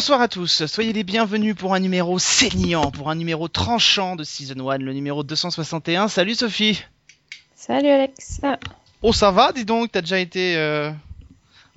Bonsoir à tous, soyez les bienvenus pour un numéro saignant, pour un numéro tranchant de Season 1, le numéro 261. Salut Sophie Salut Alex. Oh ça va, dis donc, t'as déjà été euh,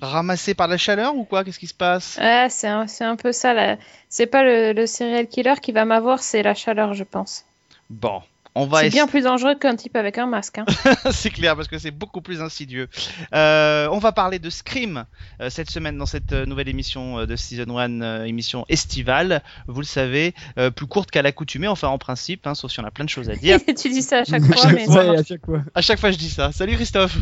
ramassé par la chaleur ou quoi? Qu'est-ce qui se passe? Ouais, c'est un, c'est un peu ça. là. C'est pas le, le serial killer qui va m'avoir, c'est la chaleur, je pense. Bon, on va C'est bien plus dangereux qu'un type avec un masque. hein. c'est clair parce que c'est beaucoup plus insidieux. Euh, on va parler de Scream euh, cette semaine dans cette euh, nouvelle émission de Season 1, euh, émission estivale. Vous le savez, euh, plus courte qu'à l'accoutumée, enfin en principe, hein, sauf si on a plein de choses à dire. tu dis ça à chaque À fois, chaque mais fois, ouais, à chaque fois. À chaque fois je dis ça. Salut Christophe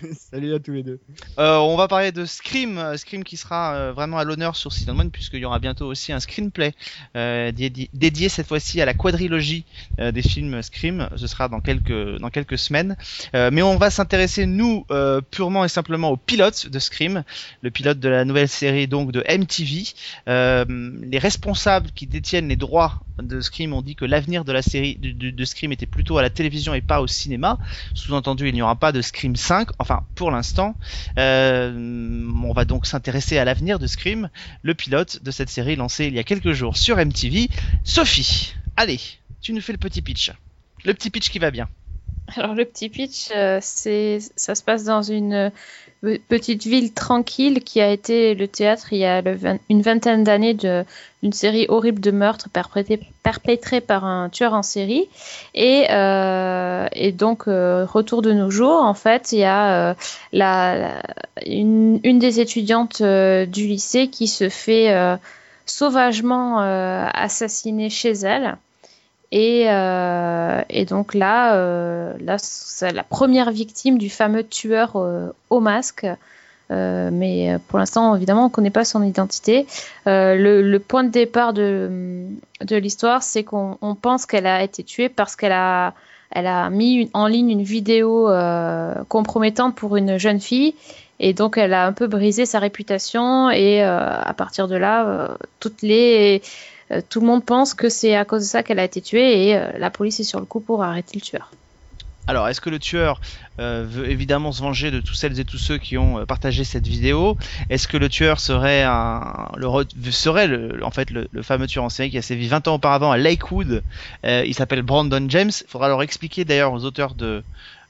Salut à tous les deux. Euh, on va parler de Scream, euh, Scream qui sera euh, vraiment à l'honneur sur 1 puisqu'il y aura bientôt aussi un screenplay euh, dédi- dédié cette fois-ci à la quadrilogie euh, des films Scream. Ce sera dans quelques dans quelques semaines. Mais on va s'intéresser nous purement et simplement au pilote de Scream, le pilote de la nouvelle série donc de MTV. Les responsables qui détiennent les droits de Scream ont dit que l'avenir de la série de, de- de Scream était plutôt à la télévision et pas au cinéma. Sous-entendu, il n'y aura pas de Scream 5, enfin pour l'instant. Euh, on va donc s'intéresser à l'avenir de Scream, le pilote de cette série lancée il y a quelques jours sur MTV. Sophie, allez, tu nous fais le petit pitch. Le petit pitch qui va bien. Alors le petit pitch, euh, c'est ça se passe dans une euh, petite ville tranquille qui a été le théâtre il y a une vingtaine d'années d'une série horrible de meurtres perpétrés par un tueur en série. Et, euh, donc euh, retour de nos jours, en fait, il y a la, une, une des étudiantes du lycée qui se fait sauvagement assassiner chez elle. Et, euh, et donc là, euh, là c'est la première victime du fameux tueur euh, au masque. Mais pour l'instant, évidemment, on ne connaît pas son identité. Le, point de départ de, de l'histoire, c'est qu'on on pense qu'elle a été tuée parce qu'elle a, elle a mis en ligne une vidéo compromettante pour une jeune fille. Et donc, elle a un peu brisé sa réputation. Et à partir de là, toutes les, euh, tout le monde pense que c'est à cause de ça qu'elle a été tuée. Et euh, la police est sur le coup pour arrêter le tueur. Alors, est-ce que le tueur euh, veut évidemment se venger de tous celles et tous ceux qui ont partagé cette vidéo? Est-ce que le tueur serait un, le, serait en fait le, fameux tueur en série qui a sévi 20 ans auparavant à Lakewood? Il s'appelle Brandon James. Il faudra leur expliquer d'ailleurs aux auteurs de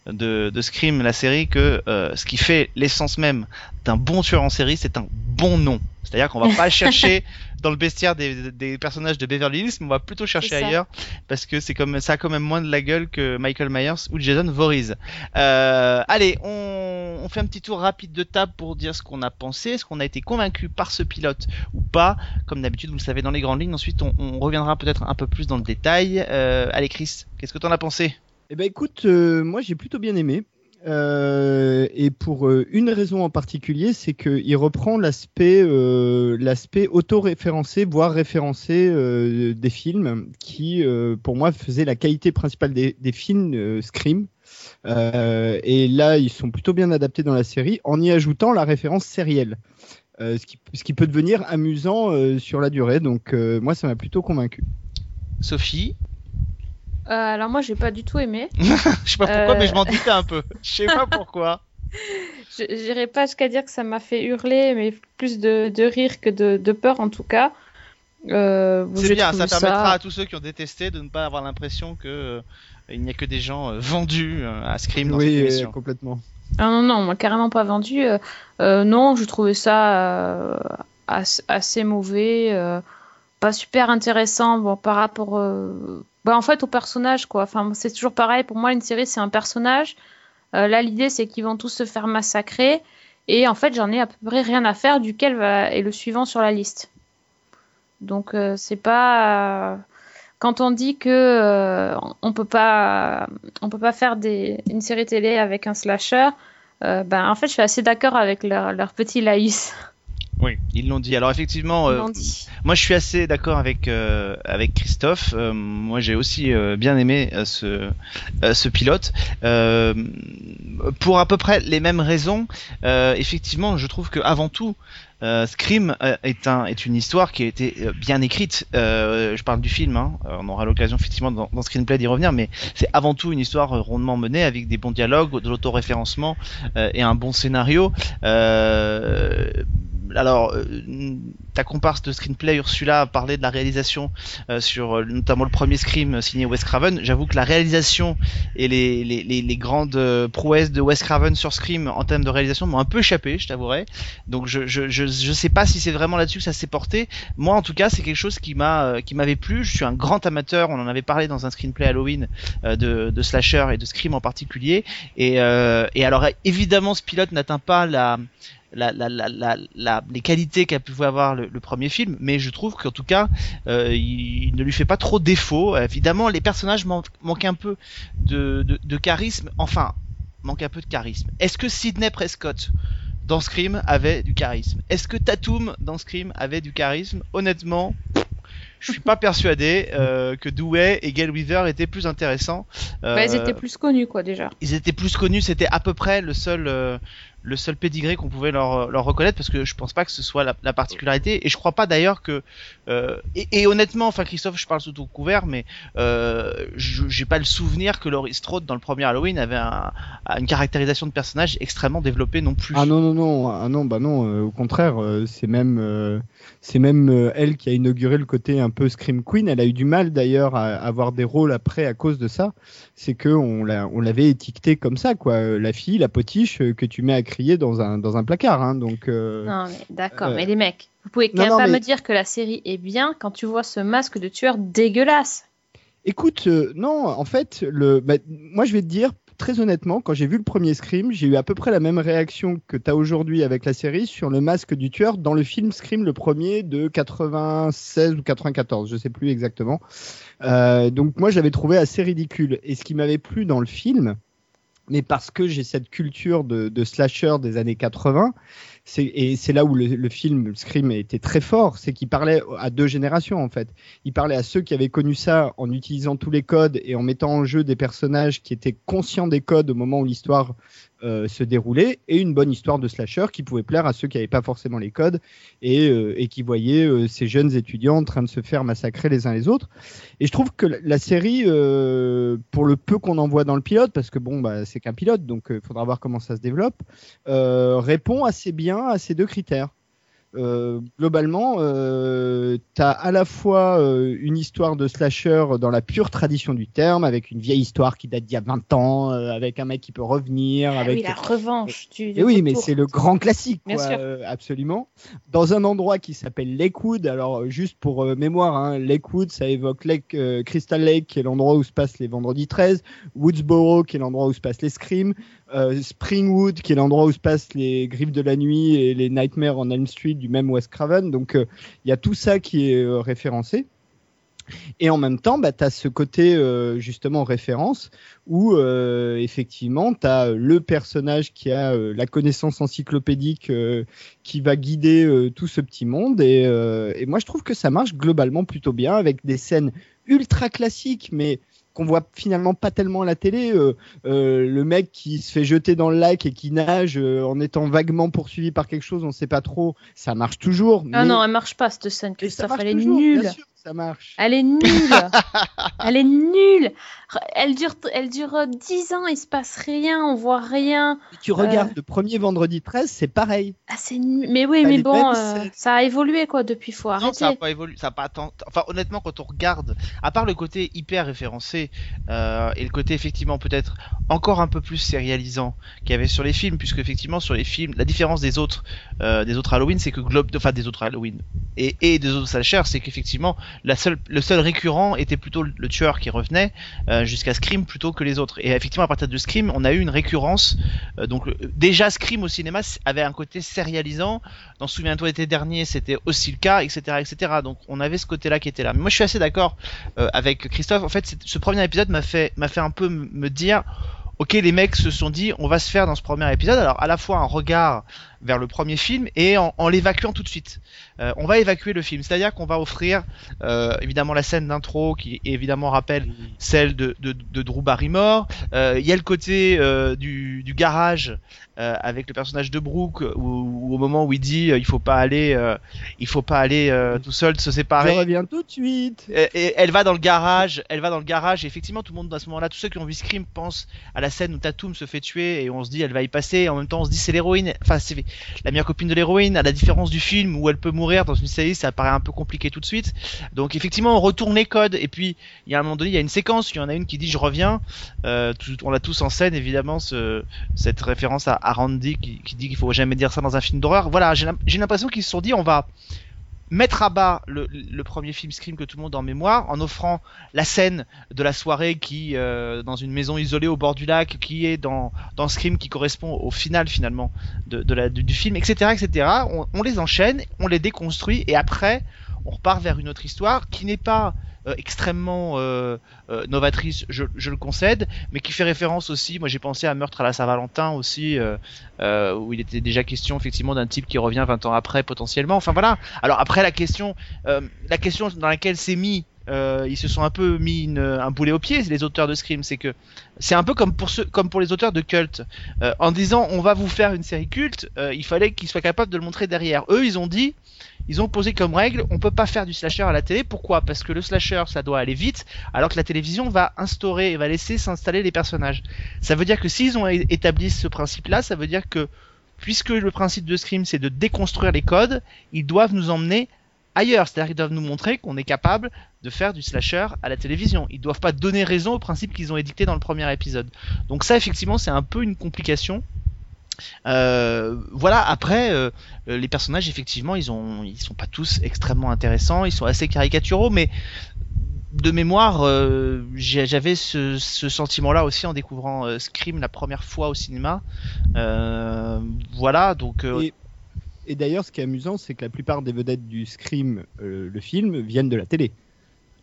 de, de Scream, la série, que euh, ce qui fait l'essence même d'un bon tueur en série, c'est un bon nom. C'est-à-dire qu'on va pas chercher dans le bestiaire des, des personnages de Beverly Hills, mais on va plutôt chercher ailleurs parce que c'est comme ça a quand même moins de la gueule que Michael Myers ou Jason Voorhees. Euh, allez, on, on fait un petit tour rapide de table pour dire ce qu'on a pensé, est-ce qu'on a été convaincu par ce pilote ou pas. Comme d'habitude, vous le savez dans les grandes lignes. Ensuite, on, on reviendra peut-être un peu plus dans le détail. Euh, allez, Chris, qu'est-ce que t'en as pensé? Eh ben écoute, euh, moi j'ai plutôt bien aimé. Euh, et pour euh, une raison en particulier, c'est qu'il reprend l'aspect euh, l'aspect auto-référencé, voire référencé des films, qui pour moi faisait la qualité principale des, films Scream. Et là, ils sont plutôt bien adaptés dans la série, en y ajoutant la référence sérielle. Ce, qui, peut devenir amusant sur la durée. Donc moi, ça m'a plutôt convaincu. Sophie? Euh, alors moi, j'ai pas du tout aimé. Je sais pas pourquoi, Euh. mais je m'en doutais un peu. Je sais pas pourquoi. Je J'irai pas jusqu'à dire que ça m'a fait hurler, mais plus de, de rire que de, de peur en tout cas. Euh, C'est bien, ça permettra à tous ceux qui ont détesté de ne pas avoir l'impression que euh, il n'y a que des gens euh, vendus euh, à Scream dans cette Oui, euh, émission. complètement. Ah non, non, moi carrément pas vendu. Euh, euh, non, je trouvais ça euh, as- assez mauvais, euh, pas super intéressant bon, par rapport euh, bah, en fait au personnage quoi. Enfin, c'est toujours pareil, pour moi une série c'est un personnage. Euh, là l'idée c'est qu'ils vont tous se faire massacrer et en fait j'en ai à peu près rien à faire duquel va... est le suivant sur la liste. Donc euh, c'est pas... euh, Quand on dit que on peut pas peut pas faire une série télé avec un slasher, ben, en fait, je suis assez d'accord avec leur, leur petit laïus. Oui, ils l'ont dit. Alors effectivement, euh, moi je suis assez d'accord avec euh, avec Christophe. Euh, moi j'ai aussi euh, bien aimé euh, ce euh, ce pilote Euh, pour à peu près les mêmes raisons. euh, effectivement, je trouve que avant tout, Euh, Scream est, un, est une histoire qui a été euh, bien écrite. Euh, je parle du film, hein. On aura l'occasion effectivement dans, dans Screenplay d'y revenir, mais c'est avant tout une histoire rondement menée avec des bons dialogues, de l'autoréférencement euh, et un bon scénario. Alors, euh, ta comparse de Screenplay, Ursula, a parlé de la réalisation euh, sur euh, notamment le premier Scream signé Wes Craven. J'avoue que la réalisation et les, les, les, les grandes prouesses de Wes Craven sur Scream en termes de réalisation m'ont un peu échappé, je t'avouerai. Donc je, je, je, je sais pas si c'est vraiment là-dessus que ça s'est porté. Moi, en tout cas, c'est quelque chose qui m'a qui m'avait plu. Je suis un grand amateur. On en avait parlé dans un screenplay Halloween euh, de, de slasher et de Scream en particulier. Et, euh, et alors évidemment, ce pilote n'atteint pas la la, la, la, la, la- les qualités qu'a pu avoir le, le premier film, mais je trouve qu'en tout cas, euh, il, il ne lui fait pas trop défaut. Évidemment, les personnages manquent, manquent un peu de, de, de charisme. Enfin, manquent un peu de charisme. Est-ce que Sidney Prescott dans Scream avait du charisme? Est-ce que Tatum dans Scream avait du charisme? Honnêtement, je suis pas persuadé euh, que Dewey et Gail Weaver étaient plus intéressants. Bah, ils Euh, étaient plus connus, quoi, déjà. ils étaient plus connus, c'était à peu près le seul euh, le seul pédigré qu'on pouvait leur, leur reconnaître parce que je pense pas que ce soit la, la particularité. Et je crois pas d'ailleurs que euh, et, et honnêtement enfin Christophe je parle sous ton couvert mais euh, j'ai pas le souvenir que Laurie Strode dans le premier Halloween avait un- une caractérisation de personnage extrêmement développée non plus. Ah non non non ah non bah non euh, au contraire euh, c'est même euh, c'est même euh, elle qui a inauguré le côté un peu scream queen. Elle a eu du mal d'ailleurs à, avoir des rôles après à cause de ça. C'est que on l'a on l'avait étiqueté comme ça quoi. Euh, la fille la potiche euh, que tu mets à crier dans un dans un placard hein, donc euh, Non, mais d'accord, euh, mais les mecs, vous pouvez quand non, même non, pas mais- me dire que la série est bien quand tu vois ce masque de tueur dégueulasse. Écoute, euh, non, en fait, le, bah, moi je vais te dire très honnêtement, quand j'ai vu le premier Scream, j'ai eu à peu près la même réaction que tu as aujourd'hui avec la série sur le masque du tueur dans le film Scream, le premier de 96 ou 94, je sais plus exactement. Euh, donc moi j'avais trouvé assez ridicule. Et ce qui m'avait plu dans le film, mais parce que j'ai cette culture de, de slasher des années 80, c'est, et c'est là où le, le film Scream était très fort, c'est qu'il parlait à deux générations en fait. Il parlait à ceux qui avaient connu ça en utilisant tous les codes et en mettant en jeu des personnages qui étaient conscients des codes au moment où l'histoire euh, se déroulait, et une bonne histoire de slasher qui pouvait plaire à ceux qui n'avaient pas forcément les codes et, euh, et qui voyaient euh, ces jeunes étudiants en train de se faire massacrer les uns les autres. Et je trouve que la, série, euh, pour le peu qu'on en voit dans le pilote, parce que bon, bah, c'est qu'un pilote, donc il faudra voir comment ça se développe, euh, répond assez bien à ces deux critères. Euh, globalement, euh, tu as à la fois euh, une histoire de slasher dans la pure tradition du terme, avec une vieille histoire qui date d'il y a 20 ans, euh, avec un mec qui peut revenir, Ah avec oui, la revanche du. et oui, mais c'est le grand classique, Bien quoi, sûr. euh, absolument. Dans un endroit qui s'appelle Lakewood, alors juste pour mémoire, hein, Lakewood, ça évoque Lake, euh, Crystal Lake, qui est l'endroit où se passent les vendredis 13, Woodsboro, qui est l'endroit où se passent les Screams, euh, Springwood, qui est l'endroit où se passent les Griffes de la Nuit et les Nightmares on Elm Street du même Wes Craven. Donc euh, il y a tout ça qui est euh, référencé. Et en même temps, bah, tu as ce côté justement référence où effectivement, tu as le personnage qui a la connaissance encyclopédique qui va guider tout ce petit monde. Et moi, je trouve que ça marche globalement plutôt bien avec des scènes ultra classiques, mais qu'on voit finalement pas tellement à la télé. Euh, euh, le mec qui se fait jeter dans le lac et qui nage euh, en étant vaguement poursuivi par quelque chose, on sait pas trop. Ça marche toujours. Ah mais- non, elle marche pas cette scène, Christophe. Elle est nulle. Ça marche. Elle est nulle. elle est nulle. Elle dure, elle dure euh, 10 ans, il se passe rien, on voit rien. Si tu regardes le premier vendredi 13, c'est pareil. Ah, c'est nul. Mais oui, mais bon, euh, ça a évolué quoi depuis. Faut Non, ça a arrêter. pas évolué, ça a pas tant. Enfin, honnêtement, quand on regarde, à part le côté hyper référencé euh, et le côté effectivement peut-être encore un peu plus sérialisant qu'il y avait sur les films, puisque effectivement sur les films, la différence des autres, euh, des autres Halloween, c'est que globe, enfin des autres Halloween et, et des autres slashers, c'est qu'effectivement le seul récurrent était plutôt le, tueur qui revenait euh, jusqu'à Scream plutôt que les autres. Et effectivement, à partir de Scream, on a eu une récurrence. euh, donc le- déjà Scream au cinéma avait un côté sérialisant. Dans Souviens-toi l'été dernier, c'était aussi le cas, etc., etc. Donc on avait ce côté-là qui était là. Mais moi, je suis assez d'accord euh, avec Christophe. En fait, ce premier épisode m'a fait fait un peu me dire. Ok, les mecs se sont dit, on va se faire dans ce premier épisode. Alors, à la fois un regard vers le premier film et en l'évacuant tout de suite. Euh, on va évacuer le film, c'est-à-dire qu'on va offrir euh, évidemment la scène d'intro qui évidemment rappelle celle de, de, de Drew Barrymore. Euh, Il y a le côté du, du garage avec le personnage de Brooke où, où au moment où il dit il faut pas aller, il faut pas aller tout seul se Je séparer. reviens tout de suite. Et, et elle va dans le garage, elle va dans le garage, et effectivement tout le monde à ce moment-là, tous ceux qui ont vu Scream pensent à la scène où Tatum se fait tuer et on se dit elle va y passer, et en même temps on se dit c'est l'héroïne, enfin c'est la meilleure copine de l'héroïne, à la différence du film où elle peut mourir dans une série, ça paraît un peu compliqué tout de suite. Donc effectivement on retourne les codes, et puis il y a un moment donné, il y a une séquence, il y en a une qui dit je reviens, euh, on l'a tous en scène évidemment, ce, cette référence à, Randy qui, dit qu'il faut jamais dire ça dans un film d'horreur. Voilà, j'ai l'impression qu'ils se sont dit on va mettre à bas le, premier film Scream que tout le monde a en mémoire en offrant la scène de la soirée qui euh, dans une maison isolée au bord du lac qui est dans Scream qui correspond au final finalement du, film etc etc on les enchaîne on les déconstruit et après on repart vers une autre histoire qui n'est pas euh, extrêmement euh, euh, novatrice, je, le concède, mais qui fait référence aussi. Moi, j'ai pensé à Meurtre à la Saint-Valentin aussi, où il était déjà question effectivement d'un type qui revient 20 ans après potentiellement. Enfin voilà. Alors après la question, la question dans laquelle c'est mis. ils se sont un peu mis un boulet au pied, les auteurs de Scream. C'est que c'est un peu comme pour les auteurs de Cult, Euh, en disant on va vous faire une série culte. il fallait qu'ils soient capables de le montrer derrière. Eux, ils ont dit ils ont posé comme règle, on peut pas faire du slasher à la télé. Pourquoi? Parce que le slasher, ça doit aller vite, alors que la télévision va instaurer et va laisser s'installer les personnages. Ça veut dire que s'ils ont établi ce principe-là, ça veut dire que puisque le principe de Scream, c'est de déconstruire les codes, ils doivent nous emmener ailleurs. C'est-à-dire qu'ils doivent nous montrer qu'on est capable de faire du slasher à la télévision. Ils doivent pas donner raison aux principes qu'ils ont édictés dans le premier épisode. Donc ça, effectivement, c'est un peu une complication. Euh, voilà. Après, euh, euh, les personnages, effectivement, ils ont, ils sont pas tous extrêmement intéressants. Ils sont assez caricaturaux, mais de mémoire, euh, j'avais ce, ce sentiment-là aussi en découvrant euh, Scream la première fois au cinéma. Euh, voilà, donc euh, Et, et d'ailleurs, ce qui est amusant, c'est que la plupart des vedettes du Scream, euh, le film, viennent de la télé.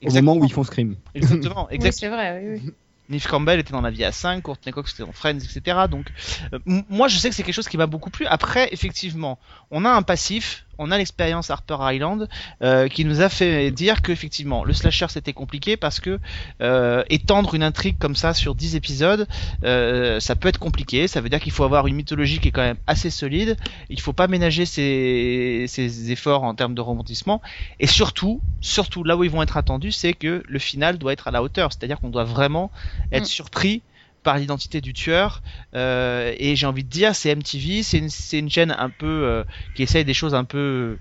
Au moment où ils font Scream. exactement, Oui, exactement. c'est vrai, oui, oui. Neve Campbell était dans La Vie à 5, Courtney Cox était dans Friends, etc. Donc, euh, moi, je sais que c'est quelque chose qui m'a beaucoup plu. Après, effectivement, on a un passif, on a l'expérience Harper Island, euh, qui nous a fait dire que, effectivement, le slasher c'était compliqué parce que euh, étendre une intrigue comme ça sur 10 épisodes, euh, ça peut être compliqué. Ça veut dire qu'il faut avoir une mythologie qui est quand même assez solide. Il faut pas ménager ses, ses efforts en termes de rebondissement. Et surtout, surtout là où ils vont être attendus, c'est que le final doit être à la hauteur. C'est-à-dire qu'on doit vraiment être Mm. surpris par l'identité du tueur. Euh, et j'ai envie de dire, c'est MTV, c'est une, c'est une chaîne un peu euh, qui essaye des choses un peu,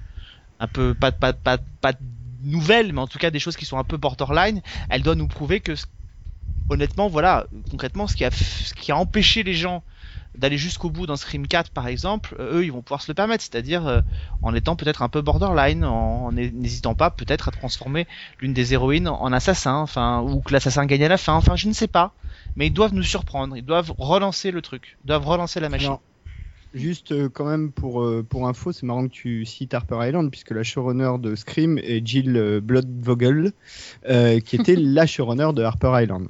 un peu pas, pas, pas, pas nouvelles, mais en tout cas des choses qui sont un peu borderline. Elle doit nous prouver que, honnêtement, voilà, concrètement, ce qui a, ce qui a empêché les gens d'aller jusqu'au bout dans Scream 4 par exemple, euh, eux ils vont pouvoir se le permettre, c'est-à-dire euh, en étant peut-être un peu borderline, en n'hésitant pas peut-être à transformer l'une des héroïnes en assassin, enfin ou que l'assassin gagne à la fin, enfin je ne sais pas, mais ils doivent nous surprendre, ils doivent relancer le truc, ils doivent relancer la machine. Alors, Juste euh, quand même pour, euh, pour info, c'est marrant que tu cites Harper Island, puisque la showrunner de Scream est Jill Bloodvogel, qui était la showrunner de Harper Island,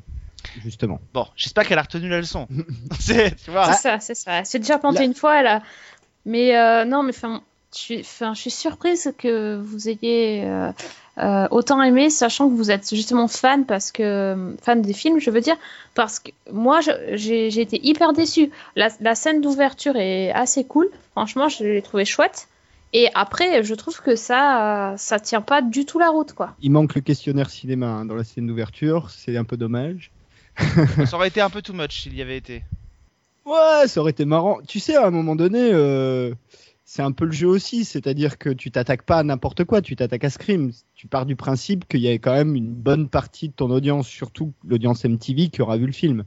justement. Bon, j'espère qu'elle a retenu la leçon. c'est, ça, c'est ça. C'est déjà planté Là- une fois, là. Mais euh, non, mais enfin, je suis, surprise que vous ayez euh, euh, autant aimé, sachant que vous êtes justement fan parce que fan des films, je veux dire, parce que moi, j'ai été hyper déçue. La, la scène d'ouverture est assez cool. Franchement, je l'ai trouvé chouette. Et après, je trouve que ça, ça tient pas du tout la route, quoi. Il manque le questionnaire cinéma hein, dans la scène d'ouverture, c'est un peu dommage. Ça aurait été un peu too much s'il y avait été. Ouais, ça aurait été marrant. Tu sais, à un moment donné, euh, c'est un peu le jeu aussi, c'est-à-dire que tu t'attaques pas à n'importe quoi, tu t'attaques à Scream. Tu pars du principe qu'il y avait quand même une bonne partie de ton audience, surtout l'audience MTV, qui aura vu le film.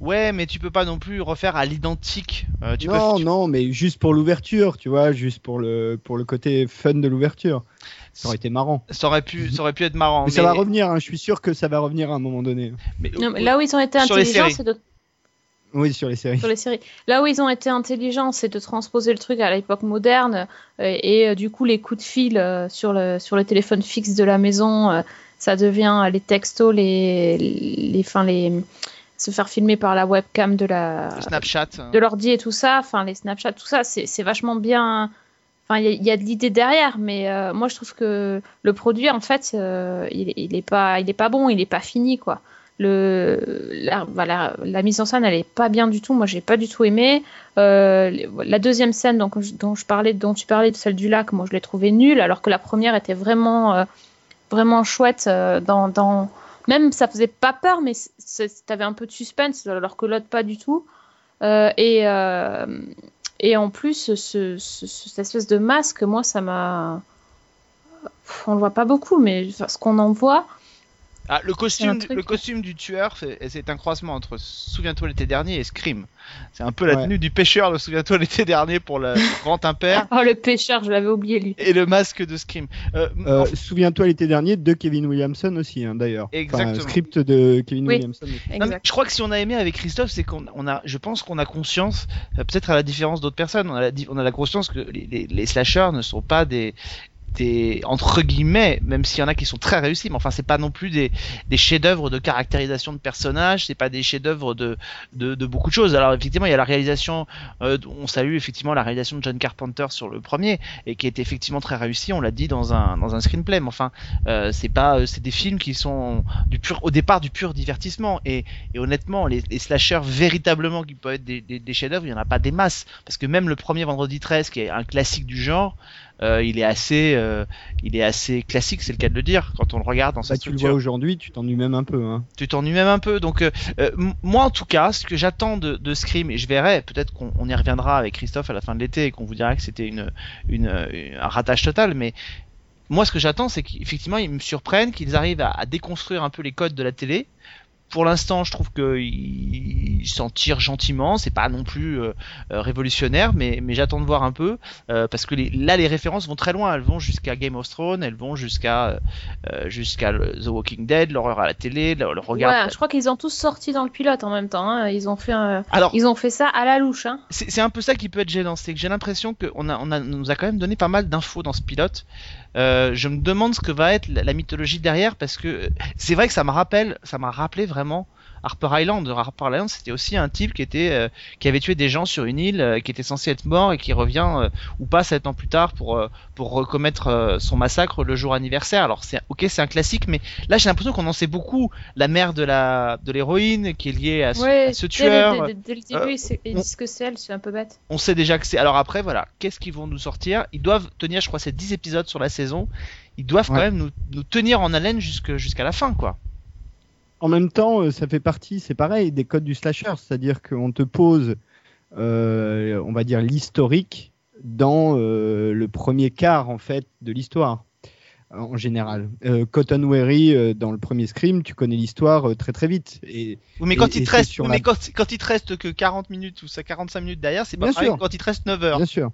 Ouais, mais tu peux pas non plus refaire à l'identique. Euh, non, peux, non, mais juste pour l'ouverture, tu vois, juste pour le, pour le côté fun de l'ouverture. Ça aurait été marrant. Ça aurait pu, ça aurait pu être marrant. Mais, ça va revenir, hein, je suis sûr que ça va revenir à un moment donné. mais- Non, mais là où ils ont été intelligents, c'est de Oui, sur les séries. sur les séries. Là où ils ont été intelligents, c'est de transposer le truc à l'époque moderne euh, et, euh, du coup les coups de fil euh, sur le sur le téléphone fixe de la maison, euh, ça devient euh, les textos, les les, enfin, les se faire filmer par la webcam de la Le Snapchat. de l'ordi et tout ça, enfin les Snapchat, tout ça, c'est c'est vachement bien. Enfin, il y, y a de l'idée derrière, mais euh, moi je trouve que le produit, en fait, euh, il, il est pas, il est pas bon, il est pas fini, quoi. Le, la, voilà, la mise en scène, elle est pas bien du tout. Moi, j'ai pas du tout aimé. Euh, la deuxième scène, donc, dont je parlais, dont tu parlais, celle du lac, moi je l'ai trouvée nulle, alors que la première était vraiment, euh, vraiment chouette. euh, dans, dans, même ça faisait pas peur, mais t'avais un peu de suspense, alors que l'autre pas du tout. Euh, et, et en plus, ce, ce- cette espèce de masque, moi, ça m'a. On le voit pas beaucoup, mais ce qu'on en voit, Ah, le costume, truc, le costume du tueur, c'est un croisement entre Souviens-toi l'été dernier et Scream. C'est un peu la Ouais. tenue du pêcheur de Souviens-toi l'été dernier pour le grand impair oh le pêcheur, je l'avais oublié lui. et le masque de Scream. Euh, Euh, en- Souviens-toi l'été dernier de Kevin Williamson aussi, hein, d'ailleurs. Enfin, Exactement. script de Kevin Oui. Williamson. Non, je crois que si on a aimé avec Christophe, c'est qu'on on a, je pense qu'on a conscience, euh, peut-être à la différence d'autres personnes, on a la, on a la conscience que les, les, les slashers ne sont pas des, entre guillemets, même s'il y en a qui sont très réussis, mais enfin c'est pas non plus des, chefs-d'œuvre de caractérisation de personnages, c'est pas des chefs-d'œuvre de, beaucoup de choses. Alors effectivement, il y a la réalisation, euh, on salue effectivement la réalisation de John Carpenter sur le premier et qui est effectivement très réussi, on l'a dit dans un screenplay, mais enfin euh, c'est pas, euh, c'est des films qui sont au départ du pur divertissement et honnêtement, les, slashers véritablement qui peuvent être des, des, des chefs-d'œuvre, il y en a pas des masses. Parce que même le premier Vendredi 13, qui est un classique du genre, euh, il est assez, euh, il est assez classique, c'est le cas de le dire. Quand on le regarde dans sa Bah, tu le vois aujourd'hui, tu t'ennuies même un peu. Hein. tu t'ennuies même un peu. Donc euh, moi en tout cas, ce que j'attends de, de Scream, et je verrai, peut-être qu'on on y reviendra avec Christophe à la fin de l'été et qu'on vous dira que c'était une, une, une- un ratage total, mais moi ce que j'attends, c'est qu'effectivement ils me surprennent, qu'ils arrivent à, à déconstruire un peu les codes de la télé. Pour l'instant, je trouve qu'ils ils s'en tirent gentiment. C'est pas non plus euh, euh, révolutionnaire, mais, mais j'attends de voir un peu euh, parce que les, là, les références vont très loin. Elles vont jusqu'à Game of Thrones, elles vont jusqu'à euh, jusqu'à The Walking Dead, l'horreur à la télé, le, le regard. Ouais, je crois qu'ils ont tous sorti dans le pilote en même temps. hein. Ils ont fait, un- Alors, ils ont fait ça à la louche. Hein. c'est c'est un peu ça qui peut être gênant, c'est que j'ai l'impression qu'on a, on a, on nous a quand même donné pas mal d'infos dans ce pilote. Euh, je me demande ce que va être la, mythologie derrière parce que euh, c'est vrai que ça me rappelle, ça m'a rappelé vraiment Harper Island. Harper Island, c'était aussi un type qui était, euh, qui avait tué des gens sur une île, euh, qui était censé être mort et qui revient euh, ou pas sept ans plus tard pour euh, pour recommettre euh, son massacre le jour anniversaire. Alors c'est ok, c'est un classique, mais là j'ai l'impression qu'on en sait beaucoup. La mère de la de l'héroïne qui est liée à ce, Ouais, à ce tueur. dès- dès le début, ils se- ils on- disent que c'est elle, c'est un peu bête. on sait déjà que c'est. Alors après, voilà, qu'est-ce qu'ils vont nous sortir? Ils doivent tenir, je crois, ces 10 épisodes sur la saison. Ils doivent quand même nous, nous tenir en haleine jusqu'à la fin, quoi. En même temps, euh, ça fait partie, c'est pareil, des codes du slasher, c'est-à-dire qu'on te pose, euh, on va dire, l'historique dans euh, le premier quart en fait de l'histoire en général. Euh, Cotton Weary, euh, dans le premier Scream, tu connais l'histoire euh, très très vite. Et Oui, mais Et- quand il te reste, sur oui, la- mais quand, quand il te reste que 40 minutes ou ça 45 minutes derrière, c'est pas Bien pareil sûr. quand il te reste 9 heures. Bien sûr.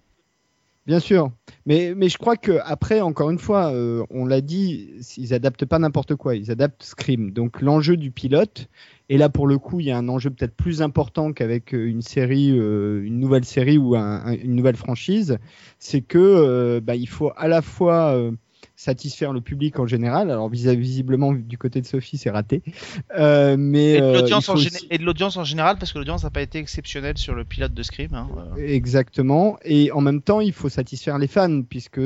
Bien sûr. Mais, mais je crois que après, encore une fois, euh, on l'a dit, ils adaptent pas n'importe quoi. Ils adaptent Scream. Donc l'enjeu du pilote, et là pour le coup, il y a un enjeu peut-être plus important qu'avec euh, une série, euh, une nouvelle série ou un- un- une nouvelle franchise, c'est que euh, bah, il faut à la fois euh, satisfaire le public en général. Alors vis- visiblement du côté de Sophie, c'est raté. Euh, mais Et de euh, l'audience en, aussi- et de l'audience en général, parce que l'audience n'a pas été exceptionnelle sur le pilote de Scream. hein, euh. Exactement. Et en même temps, il faut satisfaire les fans, puisque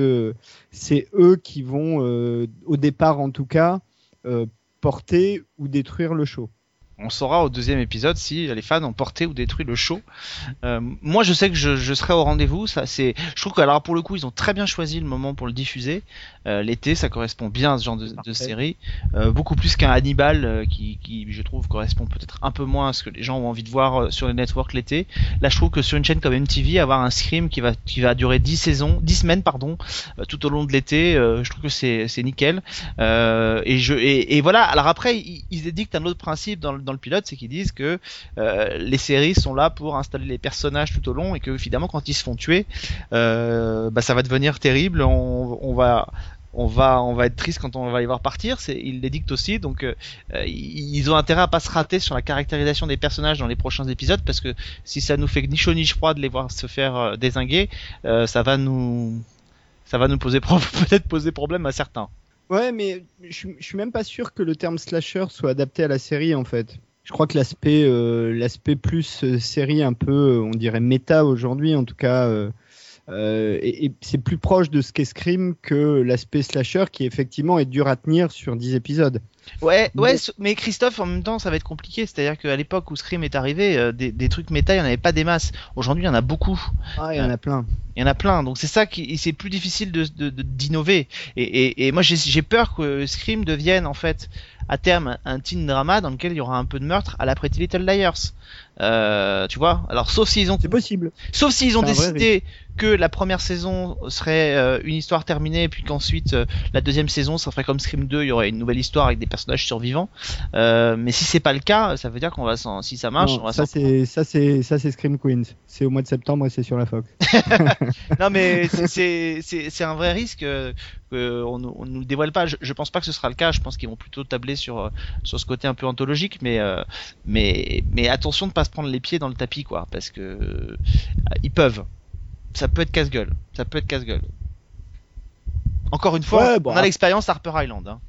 c'est eux qui vont, euh, au départ en tout cas, porter ou détruire le show. On saura au deuxième épisode si les fans ont porté ou détruit le show. Euh, moi, je sais que je, je serai au rendez-vous. Ça, c'est. Je trouve que alors pour le coup, ils ont très bien choisi le moment pour le diffuser. Euh, L'été, ça correspond bien à ce genre de, de série, Euh, beaucoup plus qu'un Hannibal, euh, qui, qui, je trouve, correspond peut-être un peu moins à ce que les gens ont envie de voir euh, sur les networks l'été. Là, je trouve que sur une chaîne comme MTV, avoir un scream qui va qui va durer 10 saisons, 10 semaines, pardon, euh, tout au long de l'été, euh, je trouve que c'est c'est nickel. Euh, et je et, et voilà. Alors après, ils, ils édictent un autre principe dans le, dans le pilote, c'est qu'ils disent que euh, les séries sont là pour installer les personnages tout au long et que évidemment quand ils se font tuer, euh, bah ça va devenir terrible. On, on va on va on va être triste quand on va les voir partir. Ils l'édictent aussi, donc euh, euh, ils ont intérêt à pas se rater sur la caractérisation des personnages dans les prochains épisodes parce que si ça nous fait ni chaud ni froid de les voir se faire euh, désinguer, ça va nous ça va nous poser peut-être poser problème à certains. Ouais, mais je, suis- même pas sûr que le terme slasher soit adapté à la série en fait. je crois que l'aspect l'aspect plus série un peu, on dirait méta aujourd'hui, en tout cas, euh, et, et c'est plus proche de ce qu'est Scream que l'aspect slasher qui effectivement est dur à tenir sur 10 épisodes. Ouais, ouais, Mais- so- mais Christophe, en même temps, ça va être compliqué. C'est-à-dire qu'à l'époque où Scream est arrivé, euh, des, des trucs méta, il n'y en avait pas des masses. Aujourd'hui, il y en a beaucoup. Ah, il y en a plein. Il y en a plein. Donc c'est ça qui, c'est plus difficile de, d'innover. Et, et, et moi, j'ai, peur que Scream devienne, en fait, à terme, un teen drama dans lequel il y aura un peu de meurtre à la Pretty Little Liars. Euh, tu vois? Alors, sauf s'ils ont C'est possible. Sauf s'ils ont un vrai décidé que la première saison serait euh, une histoire terminée, et puis qu'ensuite euh, la deuxième saison, ça ferait comme Scream 2, il y aurait une nouvelle histoire avec des personnages survivants. Euh, mais si c'est pas le cas, ça veut dire qu'on va s'en, si ça marche, Non, on va ça s'en- c'est ça c'est ça c'est Scream Queens. C'est au mois de septembre et c'est sur la Fox. Non mais c'est- c'est un vrai risque que on, nous- le dévoile pas. Je, je pense pas que ce sera le cas. Je pense qu'ils vont plutôt tabler sur sur ce côté un peu anthologique, mais mais mais attention de pas se prendre les pieds dans le tapis quoi, parce que ils peuvent. Ça peut être casse-gueule. Ça peut être casse-gueule. Encore une fois, Ouais, bon, on a l'expérience Harper Island. Hein.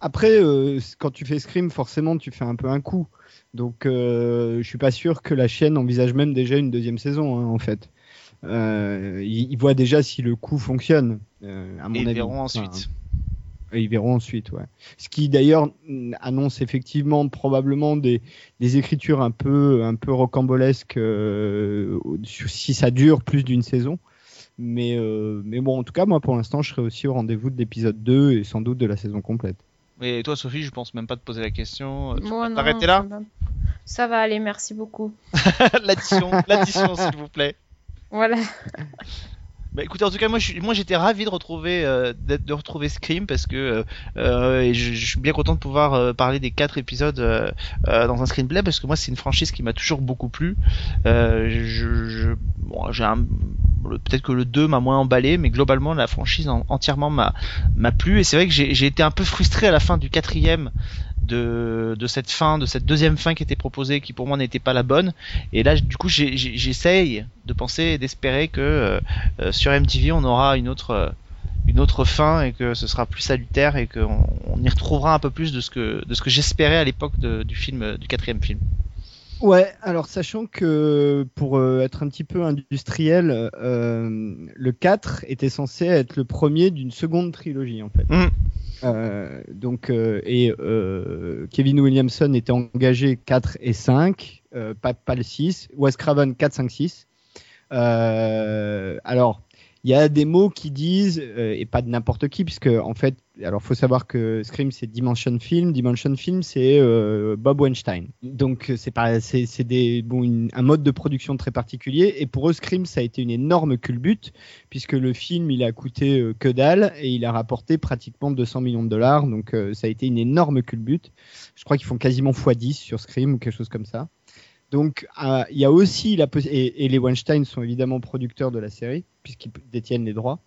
Après, euh, quand tu fais Scream, forcément, tu fais un peu un coup. Donc, euh, je suis pas sûr que la chaîne envisage même déjà une deuxième saison, hein, en fait. Euh, ils, voient déjà si le coup fonctionne. euh, à mon Et avis. verront ensuite. Ils verront ensuite, ouais. Ce qui d'ailleurs annonce effectivement probablement des, des écritures un peu, un peu rocambolesques euh, si ça dure plus d'une saison. Mais, euh, mais bon, en tout cas, moi pour l'instant, je serai aussi au rendez-vous de l'épisode 2 et sans doute de la saison complète. Et toi, Sophie, je pense même pas te poser la question. Tu t'arrêter là ça va. Ça va aller, merci beaucoup. L'addition, l'addition, s'il vous plaît. Voilà. Bah écoutez, en tout cas, moi, moi j'étais ravi de retrouver, euh, de retrouver Scream parce que euh, euh, je, suis bien content de pouvoir euh, parler des quatre épisodes euh, dans un screenplay parce que moi, c'est une franchise qui m'a toujours beaucoup plu. Je, bon, j'ai un, peut-être que le 2 m'a moins emballé, mais globalement, la franchise en- entièrement m'a m'a plu et c'est vrai que j'ai j'ai été un peu frustré à la fin du quatrième de, cette fin, de cette deuxième fin qui était proposée, qui pour moi n'était pas la bonne. Et là, du coup, j'essaye de penser et d'espérer que euh, euh, sur MTV, on aura une autre, euh, une autre fin et que ce sera plus salutaire et qu'on on y retrouvera un peu plus de ce que, que j'espérais à l'époque du film, du quatrième film. Ouais, alors sachant que pour euh, être un petit peu industriel, euh, le 4 était censé être le premier d'une seconde trilogie en fait. Mhm. Euh, donc, euh, et euh, Kevin Williamson était engagé 4 et 5, euh, pas, pas le 6. Wes Craven 4, 5, 6. Euh, alors, il y a des mots qui disent, euh, et pas de n'importe qui, puisque en fait, alors faut savoir que Scream c'est Dimension Film, Dimension Film c'est euh, Bob Weinstein. Donc c'est pas, c'est, bon, un mode de production très particulier. Et pour eux, Scream ça a été une énorme culbute, puisque le film il a coûté euh, que dalle et il a rapporté pratiquement 200 millions de dollars. Donc euh, ça a été une énorme culbute. Je crois qu'ils font quasiment x10 sur Scream ou quelque chose comme ça. Donc, euh, il y a aussi la et, et les Weinstein sont évidemment producteurs de la série puisqu'ils détiennent les droits.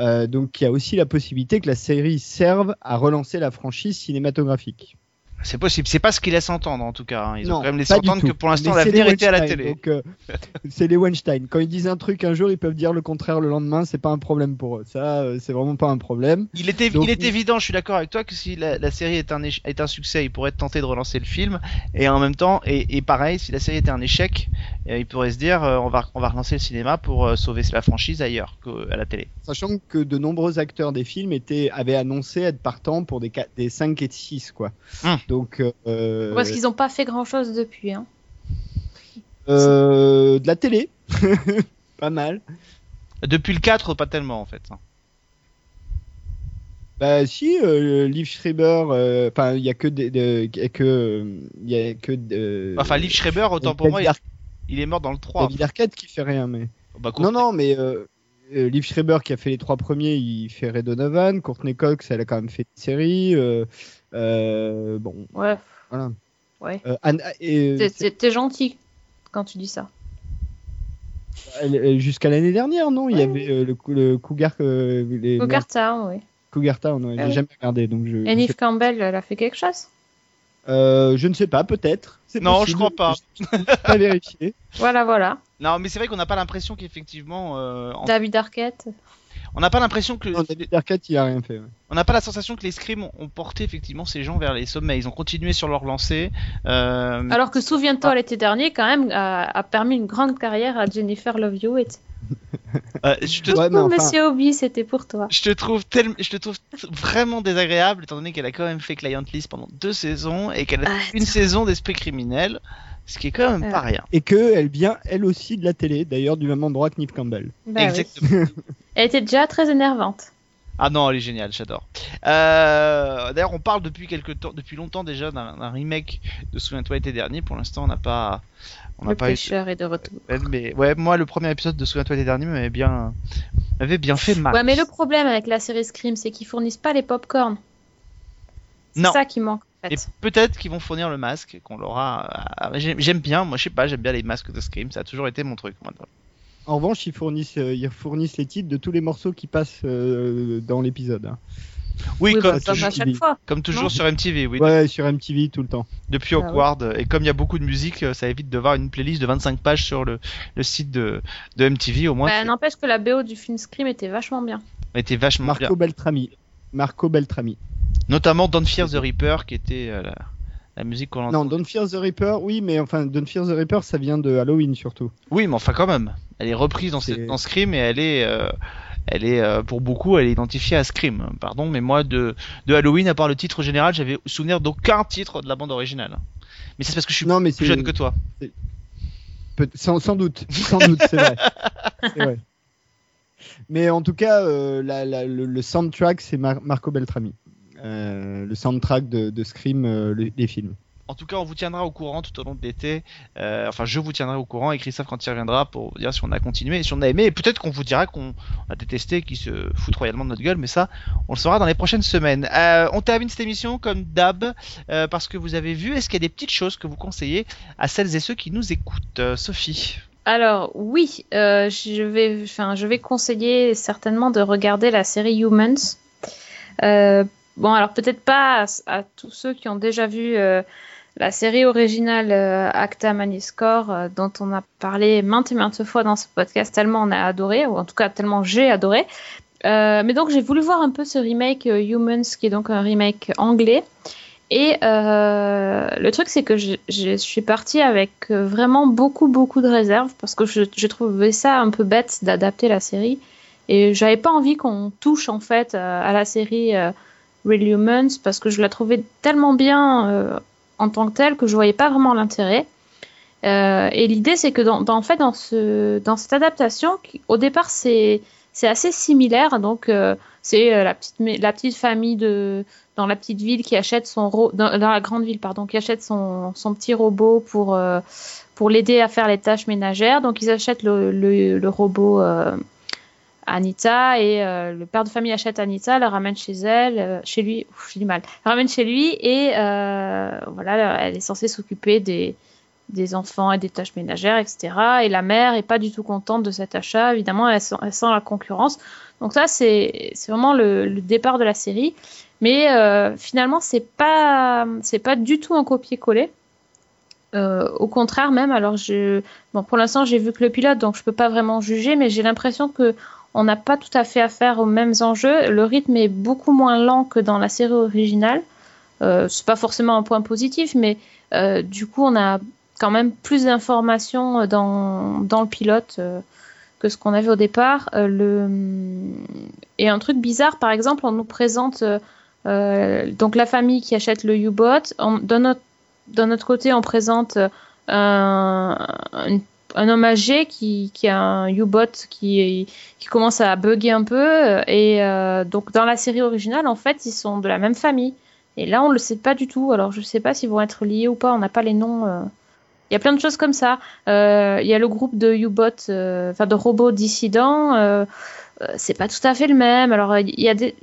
Euh, donc, il y a aussi la possibilité que la série serve à relancer la franchise cinématographique. C'est possible, c'est pas ce qu'ils laissent entendre en tout cas. hein. Ils ont quand même laissé entendre que pour l'instant l'avenir était à la télé. euh, c'est les Weinstein. Quand ils disent un truc un jour, ils peuvent dire le contraire le lendemain. C'est pas un problème pour eux. Ça, euh, c'est vraiment pas un problème. Il était, Donc- il est évident, je suis d'accord avec toi, que si la, la série est un, est un succès, il pourrait tenter de relancer le film. Et en même temps, et, et pareil, si la série était un échec, euh, il pourrait se dire, euh, on, va, on va relancer le cinéma pour sauver la franchise ailleurs qu'à la télé. Sachant que de nombreux acteurs des films étaient, avaient annoncé être partants pour des, qua- des 5 et 6, quoi. Hum. Donc, euh, Parce qu'ils n'ont pas fait grand chose depuis. Hein. euh, de la télé. pas mal. Depuis le 4, pas tellement en fait. hein. Bah si, euh, Liv Schreiber, euh, enfin il y a que des, de- il y a que il y a que de- Enfin, Liv Schreiber, autant pour moi, il est mort dans le 3. David Arquette qui fait rien, mais Bah, non non, mais euh, euh, Liv Schreiber qui a fait les trois premiers, il fait Ray Donovan. Courtney Cox, elle a quand même fait une série. euh, euh, bon, Ouais, voilà. ouais. Euh, euh, T'es- gentil quand tu dis ça. Jusqu'à l'année dernière, non Il y avait euh, le, cou- le Cougar, euh, les, Cougar Town, oui. Cougar Town, ouais, Ah j'ai jamais regardé, donc je. Et je, sais, Campbell, elle a fait quelque chose euh, je ne sais pas, peut-être. C'est Non, possible. je crois pas. Je pas vérifié. Voilà, voilà. Non, mais c'est vrai qu'on n'a pas l'impression qu'effectivement. euh, en- David Arquette. On n'a pas l'impression que Non, David Arquette, il a rien fait. ouais. on n'a pas la sensation que les scrims ont- porté effectivement ces gens vers les sommets. Ils ont continué sur leur lancée. Euh, Alors que souviens-toi, l'été dernier, quand même, a, a permis une grande carrière à Jennifer Love Hewitt. euh, je te Ouais, mais Oh, enfin- Monsieur Obi, c'était pour toi. Je te trouve tellement, je te trouve t- vraiment désagréable étant donné qu'elle a quand même fait Client List pendant deux saisons et qu'elle a Ah, une saison d'esprit criminel, ce qui est quand même Ouais. pas rien. Et qu'elle vient, elle aussi, de la télé, d'ailleurs, du même endroit que Neve Campbell. Bah oui. Exactement. Elle était déjà très énervante. Ah non, elle est géniale, j'adore. Euh, D'ailleurs, on parle depuis quelque temps, depuis longtemps déjà d'un remake de Souviens-toi l'été dernier. Pour l'instant, on n'a pas, on n'a pas eu. pêcheur est de retour. Mais ouais, moi, le premier épisode de Souviens-toi l'été dernier m'avait bien, m'avait bien fait mal. Ouais, mais le problème avec la série Scream, c'est qu'ils fournissent pas les pop-corn. C'est ça qui manque. Fait. Et peut-être qu'ils vont fournir le masque, qu'on l'aura. euh, J'aime bien, moi je sais pas, j'aime bien les masques de Scream, ça a toujours été mon truc. Moi. En revanche, ils fournissent, euh, ils fournissent les titres de tous les morceaux qui passent euh, dans l'épisode. hein. Oui, Oui, comme, bah, comme toujours, à chaque fois. comme toujours non sur MTV, oui. Ouais, sur MTV tout le temps. Depuis Ah ouais. Awkward. Et comme il y a beaucoup de musique, ça évite de voir une playlist de 25 pages sur le, le site de, de MTV. Au moins, Bah, N'empêche que la BO du film Scream était vachement bien. était vachement Marco bien. Beltrami. Marco Beltrami. Notamment Don't Fear the Reaper, qui était euh, la, la musique qu'on Non, entend. Don't Fear the Reaper, oui, mais enfin, Don't Fear the Reaper, ça vient de Halloween surtout. Oui, mais enfin quand même. Elle est reprise dans, cette- dans Scream et elle est, euh, elle est euh, pour beaucoup, elle est identifiée à Scream. Pardon, mais moi de, de Halloween, à part le titre général, j'avais souvenir d'aucun titre de la bande originale. Mais c'est parce que je suis Non, mais plus jeune que toi. sans, sans doute, sans doute, c'est vrai. Mais en tout cas, euh, la- la- le, le soundtrack, c'est Mar- Marco Beltrami. Euh, le soundtrack de, de Scream, euh, les, les films. En tout cas, on vous tiendra au courant tout au long de l'été. Euh, enfin, je vous tiendrai au courant et Christophe quand il reviendra pour vous dire si on a continué et si on a aimé. Et peut-être qu'on vous dira qu'on a détesté, qu'il se fout royalement de notre gueule, mais ça, on le saura dans les prochaines semaines. Euh, on termine cette émission comme d'hab euh, parce que vous avez vu. Est-ce qu'il y a des petites choses que vous conseillez à celles et ceux qui nous écoutent Euh, Sophie? Alors oui, euh, je vais, enfin, je vais conseiller certainement de regarder la série Humans. Euh, bon, alors peut-être pas à, tous ceux qui ont déjà vu euh, la série originale euh, Acta Maniscore, euh, dont on a parlé maintes et maintes fois dans ce podcast, tellement on a adoré, ou en tout cas tellement j'ai adoré. Mais donc j'ai voulu voir un peu ce remake Humans, qui est donc un remake anglais. Et le truc, c'est que je, suis partie avec vraiment beaucoup, beaucoup de réserves parce que je, je trouvais ça un peu bête d'adapter la série. Et j'avais pas envie qu'on touche en fait à la série Real Humans parce que je la trouvais tellement bien euh, en tant que telle que je voyais pas vraiment l'intérêt. Euh, et l'idée, c'est que dans, en fait, dans, ce, dans cette adaptation, qui- au départ, c'est assez similaire. Donc, euh, c'est la petite, famille de, dans la petite ville qui achète son dans, la grande ville pardon qui achète son, petit robot pour l'aider à faire les tâches ménagères donc ils achètent le, robot Anita et euh, le père de famille achète Anita la ramène chez elle euh, chez lui ouf, j'ai du mal la ramène chez lui et euh, voilà elle est censée s'occuper des enfants et des tâches ménagères etc et la mère est pas du tout contente de cet achat évidemment elle sent, la concurrence donc ça c'est vraiment le, départ de la série mais finalement, c'est pas, c'est pas du tout un copier-coller. Au contraire, même. Alors, bon, pour l'instant, j'ai vu que le pilote, donc je peux pas vraiment juger, mais j'ai l'impression que on n'a pas tout à fait affaire aux mêmes enjeux. Le rythme est beaucoup moins lent que dans la série originale. Euh, c'est pas forcément un point positif, mais euh, du coup, on a quand même plus d'informations dans, dans le pilote. euh, que ce qu'on avait au départ. Euh, le... Et un truc bizarre, par exemple, on nous présente euh, euh, donc la famille qui achète le U-Bot. D'un autre, côté, on présente euh, un, homme âgé qui, qui a un U-Bot qui, qui commence à bugger un peu. Et euh, donc dans la série originale, en fait, ils sont de la même famille. Et là, on le sait pas du tout. Alors, je sais pas s'ils vont être liés ou pas. On n'a pas les noms. euh. Il y a plein de choses comme ça. Euh, Il y a le groupe de U-Bot, euh, enfin de robots dissidents. euh, c'est pas tout à fait le même. Alors, il y a des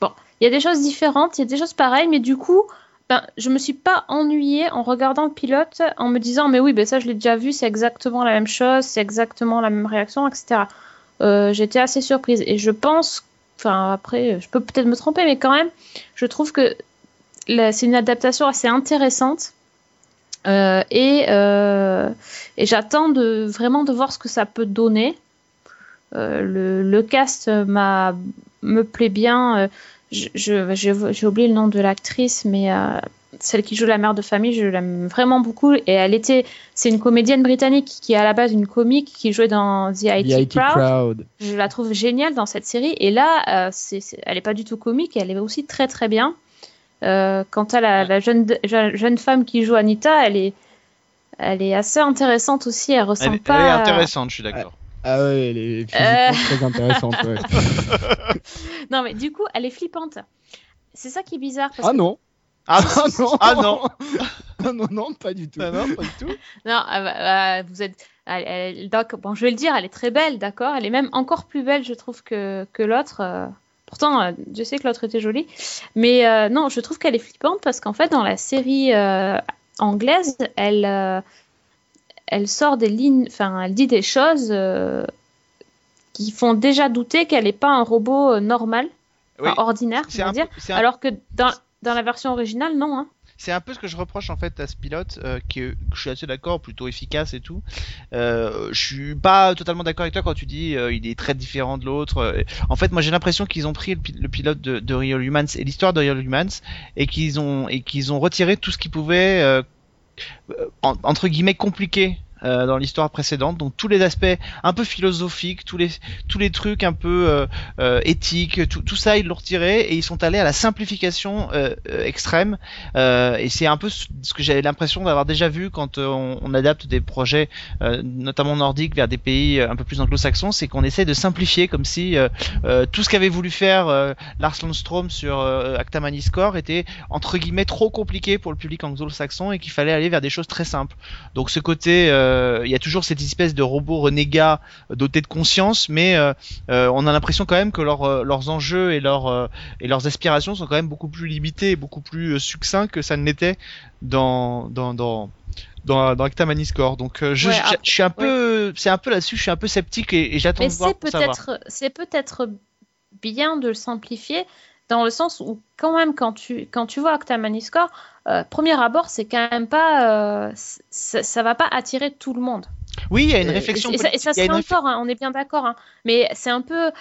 bon, il y a des choses différentes, il y a des choses pareilles, mais du coup, ben, je me suis pas ennuyée en regardant le pilote, en me disant mais oui, ben ça je l'ai déjà vu, c'est exactement la même chose, c'est exactement la même réaction, etc. Euh, J'étais assez surprise et je pense, enfin après, je peux peut-être me tromper, mais quand même, je trouve que c'est une adaptation assez intéressante. Euh, et euh, et j'attends de vraiment de voir ce que ça peut donner. le, le cast m'a me plaît bien. Euh, je- je- je- J'ai oublié le nom de l'actrice, mais euh, celle qui joue la mère de famille, je l'aime vraiment beaucoup. Et elle était, c'est une comédienne britannique qui est à la base une comique qui jouait dans The IT, The IT Crowd. Crowd. Je la trouve géniale dans cette série. Et là, euh, c'est, c'est- elle est pas du tout comique, elle est aussi très très bien. Euh, quant à la, la jeune, jeune, jeune femme qui joue Anita, elle est, elle est assez intéressante aussi. Elle Elle, ressemble elle pas. est à- intéressante, je suis d'accord. Ah ouais, elle est physiquement Euh. très intéressante. ouais. Non, mais du coup, elle est flippante. C'est ça qui est bizarre. Parce Ah que- non Ah, Ah non Ah non Ah non, non, pas du tout. Ah non, pas du tout. Non, ah bah, bah, vous êtes. elle- elle- d'accord, bon, je vais le dire, elle est très belle, d'accord. Elle est même encore plus belle, je trouve, que, que l'autre. euh. Pourtant, euh, je sais que l'autre était jolie. Mais euh, non, je trouve qu'elle est flippante parce qu'en fait, dans la série euh, anglaise, elle, euh, elle sort des lignes. Enfin, elle dit des choses euh, qui font déjà douter qu'elle n'est pas un robot euh, normal, Oui. enfin, ordinaire, va un, dire. un- Alors que dans, dans la version originale, non. Hein. c'est un peu ce que je reproche en fait à ce pilote, euh, que je suis assez d'accord, plutôt efficace et tout. Euh, je suis pas totalement d'accord avec toi quand tu dis euh, il est très différent de l'autre. En fait, moi j'ai l'impression qu'ils ont pris le, pi- le pilote de, de Real Humans et l'histoire de Real Humans et qu'ils ont et qu'ils ont retiré tout ce qui pouvait entre guillemets compliqué euh, dans l'histoire précédente donc tous les aspects un peu philosophiques tous les tous les trucs un peu euh, euh, éthiques tout, ça ils l'ont retiré et ils sont allés à la simplification extrême et c'est un peu ce que j'avais l'impression d'avoir déjà vu quand on, adapte des projets notamment nordiques vers des pays un peu plus anglo-saxons c'est qu'on essaie de simplifier comme si tout ce qu'avait voulu faire Lars Lundstrom sur Acta Maniscore était entre guillemets trop compliqué pour le public anglo-saxon et qu'il fallait aller vers des choses très simples. Donc ce côté, il y a toujours cette espèce de robot renégat euh, doté de conscience, mais euh, euh, on a l'impression quand même que leurs euh, leurs enjeux et leurs euh, et leurs aspirations sont quand même beaucoup plus limités beaucoup plus euh, succincts que ça ne l'était dans dans dans dans, dans Acta Maniscore. Donc euh, je, Ouais, je- après- je suis un peu, c'est un peu là-dessus, je suis un peu sceptique et, et j'attends de voir c'est pour savoir. c'est peut-être bien de le simplifier dans le sens où quand même quand tu quand tu vois Acta Maniscore, euh, premier abord c'est quand même pas, euh, ça, ça va pas attirer tout le monde. Oui, il y a une réflexion. Et, ça, et ça politique, il y a se une fait encore, hein, on est bien d'accord. hein. Mais c'est un peu,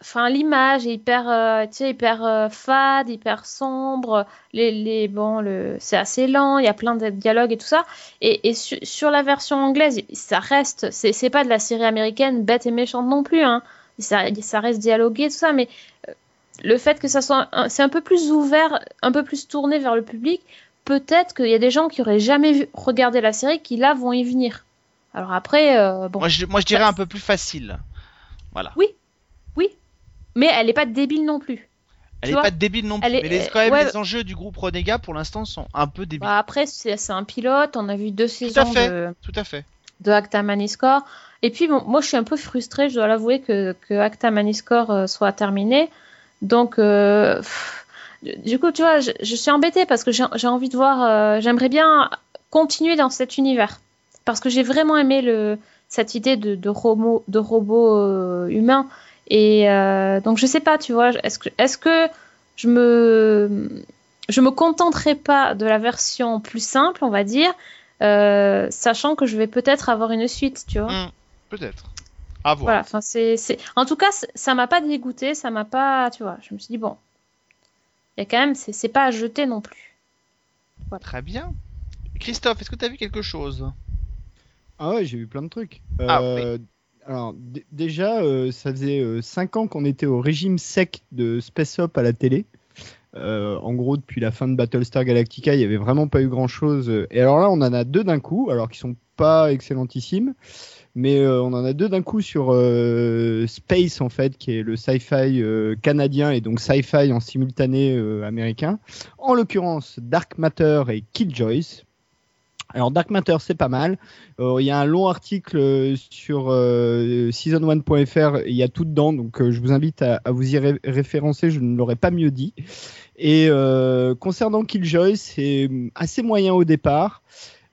enfin l'image est hyper, euh, tu sais, hyper fade, hyper sombre. Les, les bon, le, c'est assez lent. Il y a plein de dialogues et tout ça. Et, et su- sur la version anglaise, ça reste, c'est, pas de la série américaine bête et méchante non plus. Hein. Ça, ça reste dialogué tout ça, mais le fait que ça soit, c'est un peu plus ouvert, un peu plus tourné vers le public. Peut-être qu'il y a des gens qui auraient jamais vu, regardé la série qui là vont y venir. Alors après, euh, bon. Moi, je, moi, je dirais un peu plus facile. Voilà. Mais elle n'est pas débile non plus. Elle Tu est vois, pas débile non plus, elle est- mais les, quand même ouais. les enjeux du groupe Renégat pour l'instant sont un peu débiles. Bah, après, c'est un pilote. On a vu deux à saisons fait. de, Tout à fait. de Acta Maniscore. Et puis, bon, moi, je suis un peu frustrée, je dois l'avouer, que, que Acta Maniscore euh, soit terminé. Donc, euh, du- coup, tu vois, je, suis embêtée parce que j'ai envie de voir. euh, J'aimerais bien continuer dans cet univers. Parce que j'ai vraiment aimé cette idée de, robot, euh, humain. Et donc, je sais pas, tu vois, est-ce que, je me, contenterai pas de la version plus simple, on va dire, sachant que je vais peut-être avoir une suite, tu vois. Hmm, Peut-être. À voir. Voilà, enfin c'est, c'est, en tout cas, ça m'a pas dégoûté, ça m'a pas, tu vois. Je me suis dit bon, il y a quand même, c'est, c'est pas à jeter non plus. Très bien. Christophe, est-ce que tu as vu quelque chose? Ah ouais, j'ai vu plein de trucs. Ah, Euh, Alors, d- déjà, euh, ça faisait 5 ans qu'on était au régime sec de Space Up à la télé. Euh, en gros, depuis la fin de Battlestar Galactica, il n'y avait vraiment pas eu grand-chose. Et alors là, on en a deux d'un coup, alors qu'ils sont pas excellentissimes. Mais euh, on en a deux d'un coup sur euh, Space, en fait, qui est le sci-fi euh, canadien et donc sci-fi en simultané euh, américain. En l'occurrence, Dark Matter et Killjoys. Alors Dark Matter c'est pas mal. Euh, Il y a un long article euh, sur euh, season1.fr, il y a tout dedans, donc je vous invite à, à vous y ré- référencer, je ne l'aurais pas mieux dit. Et concernant Killjoy, c'est assez moyen au départ.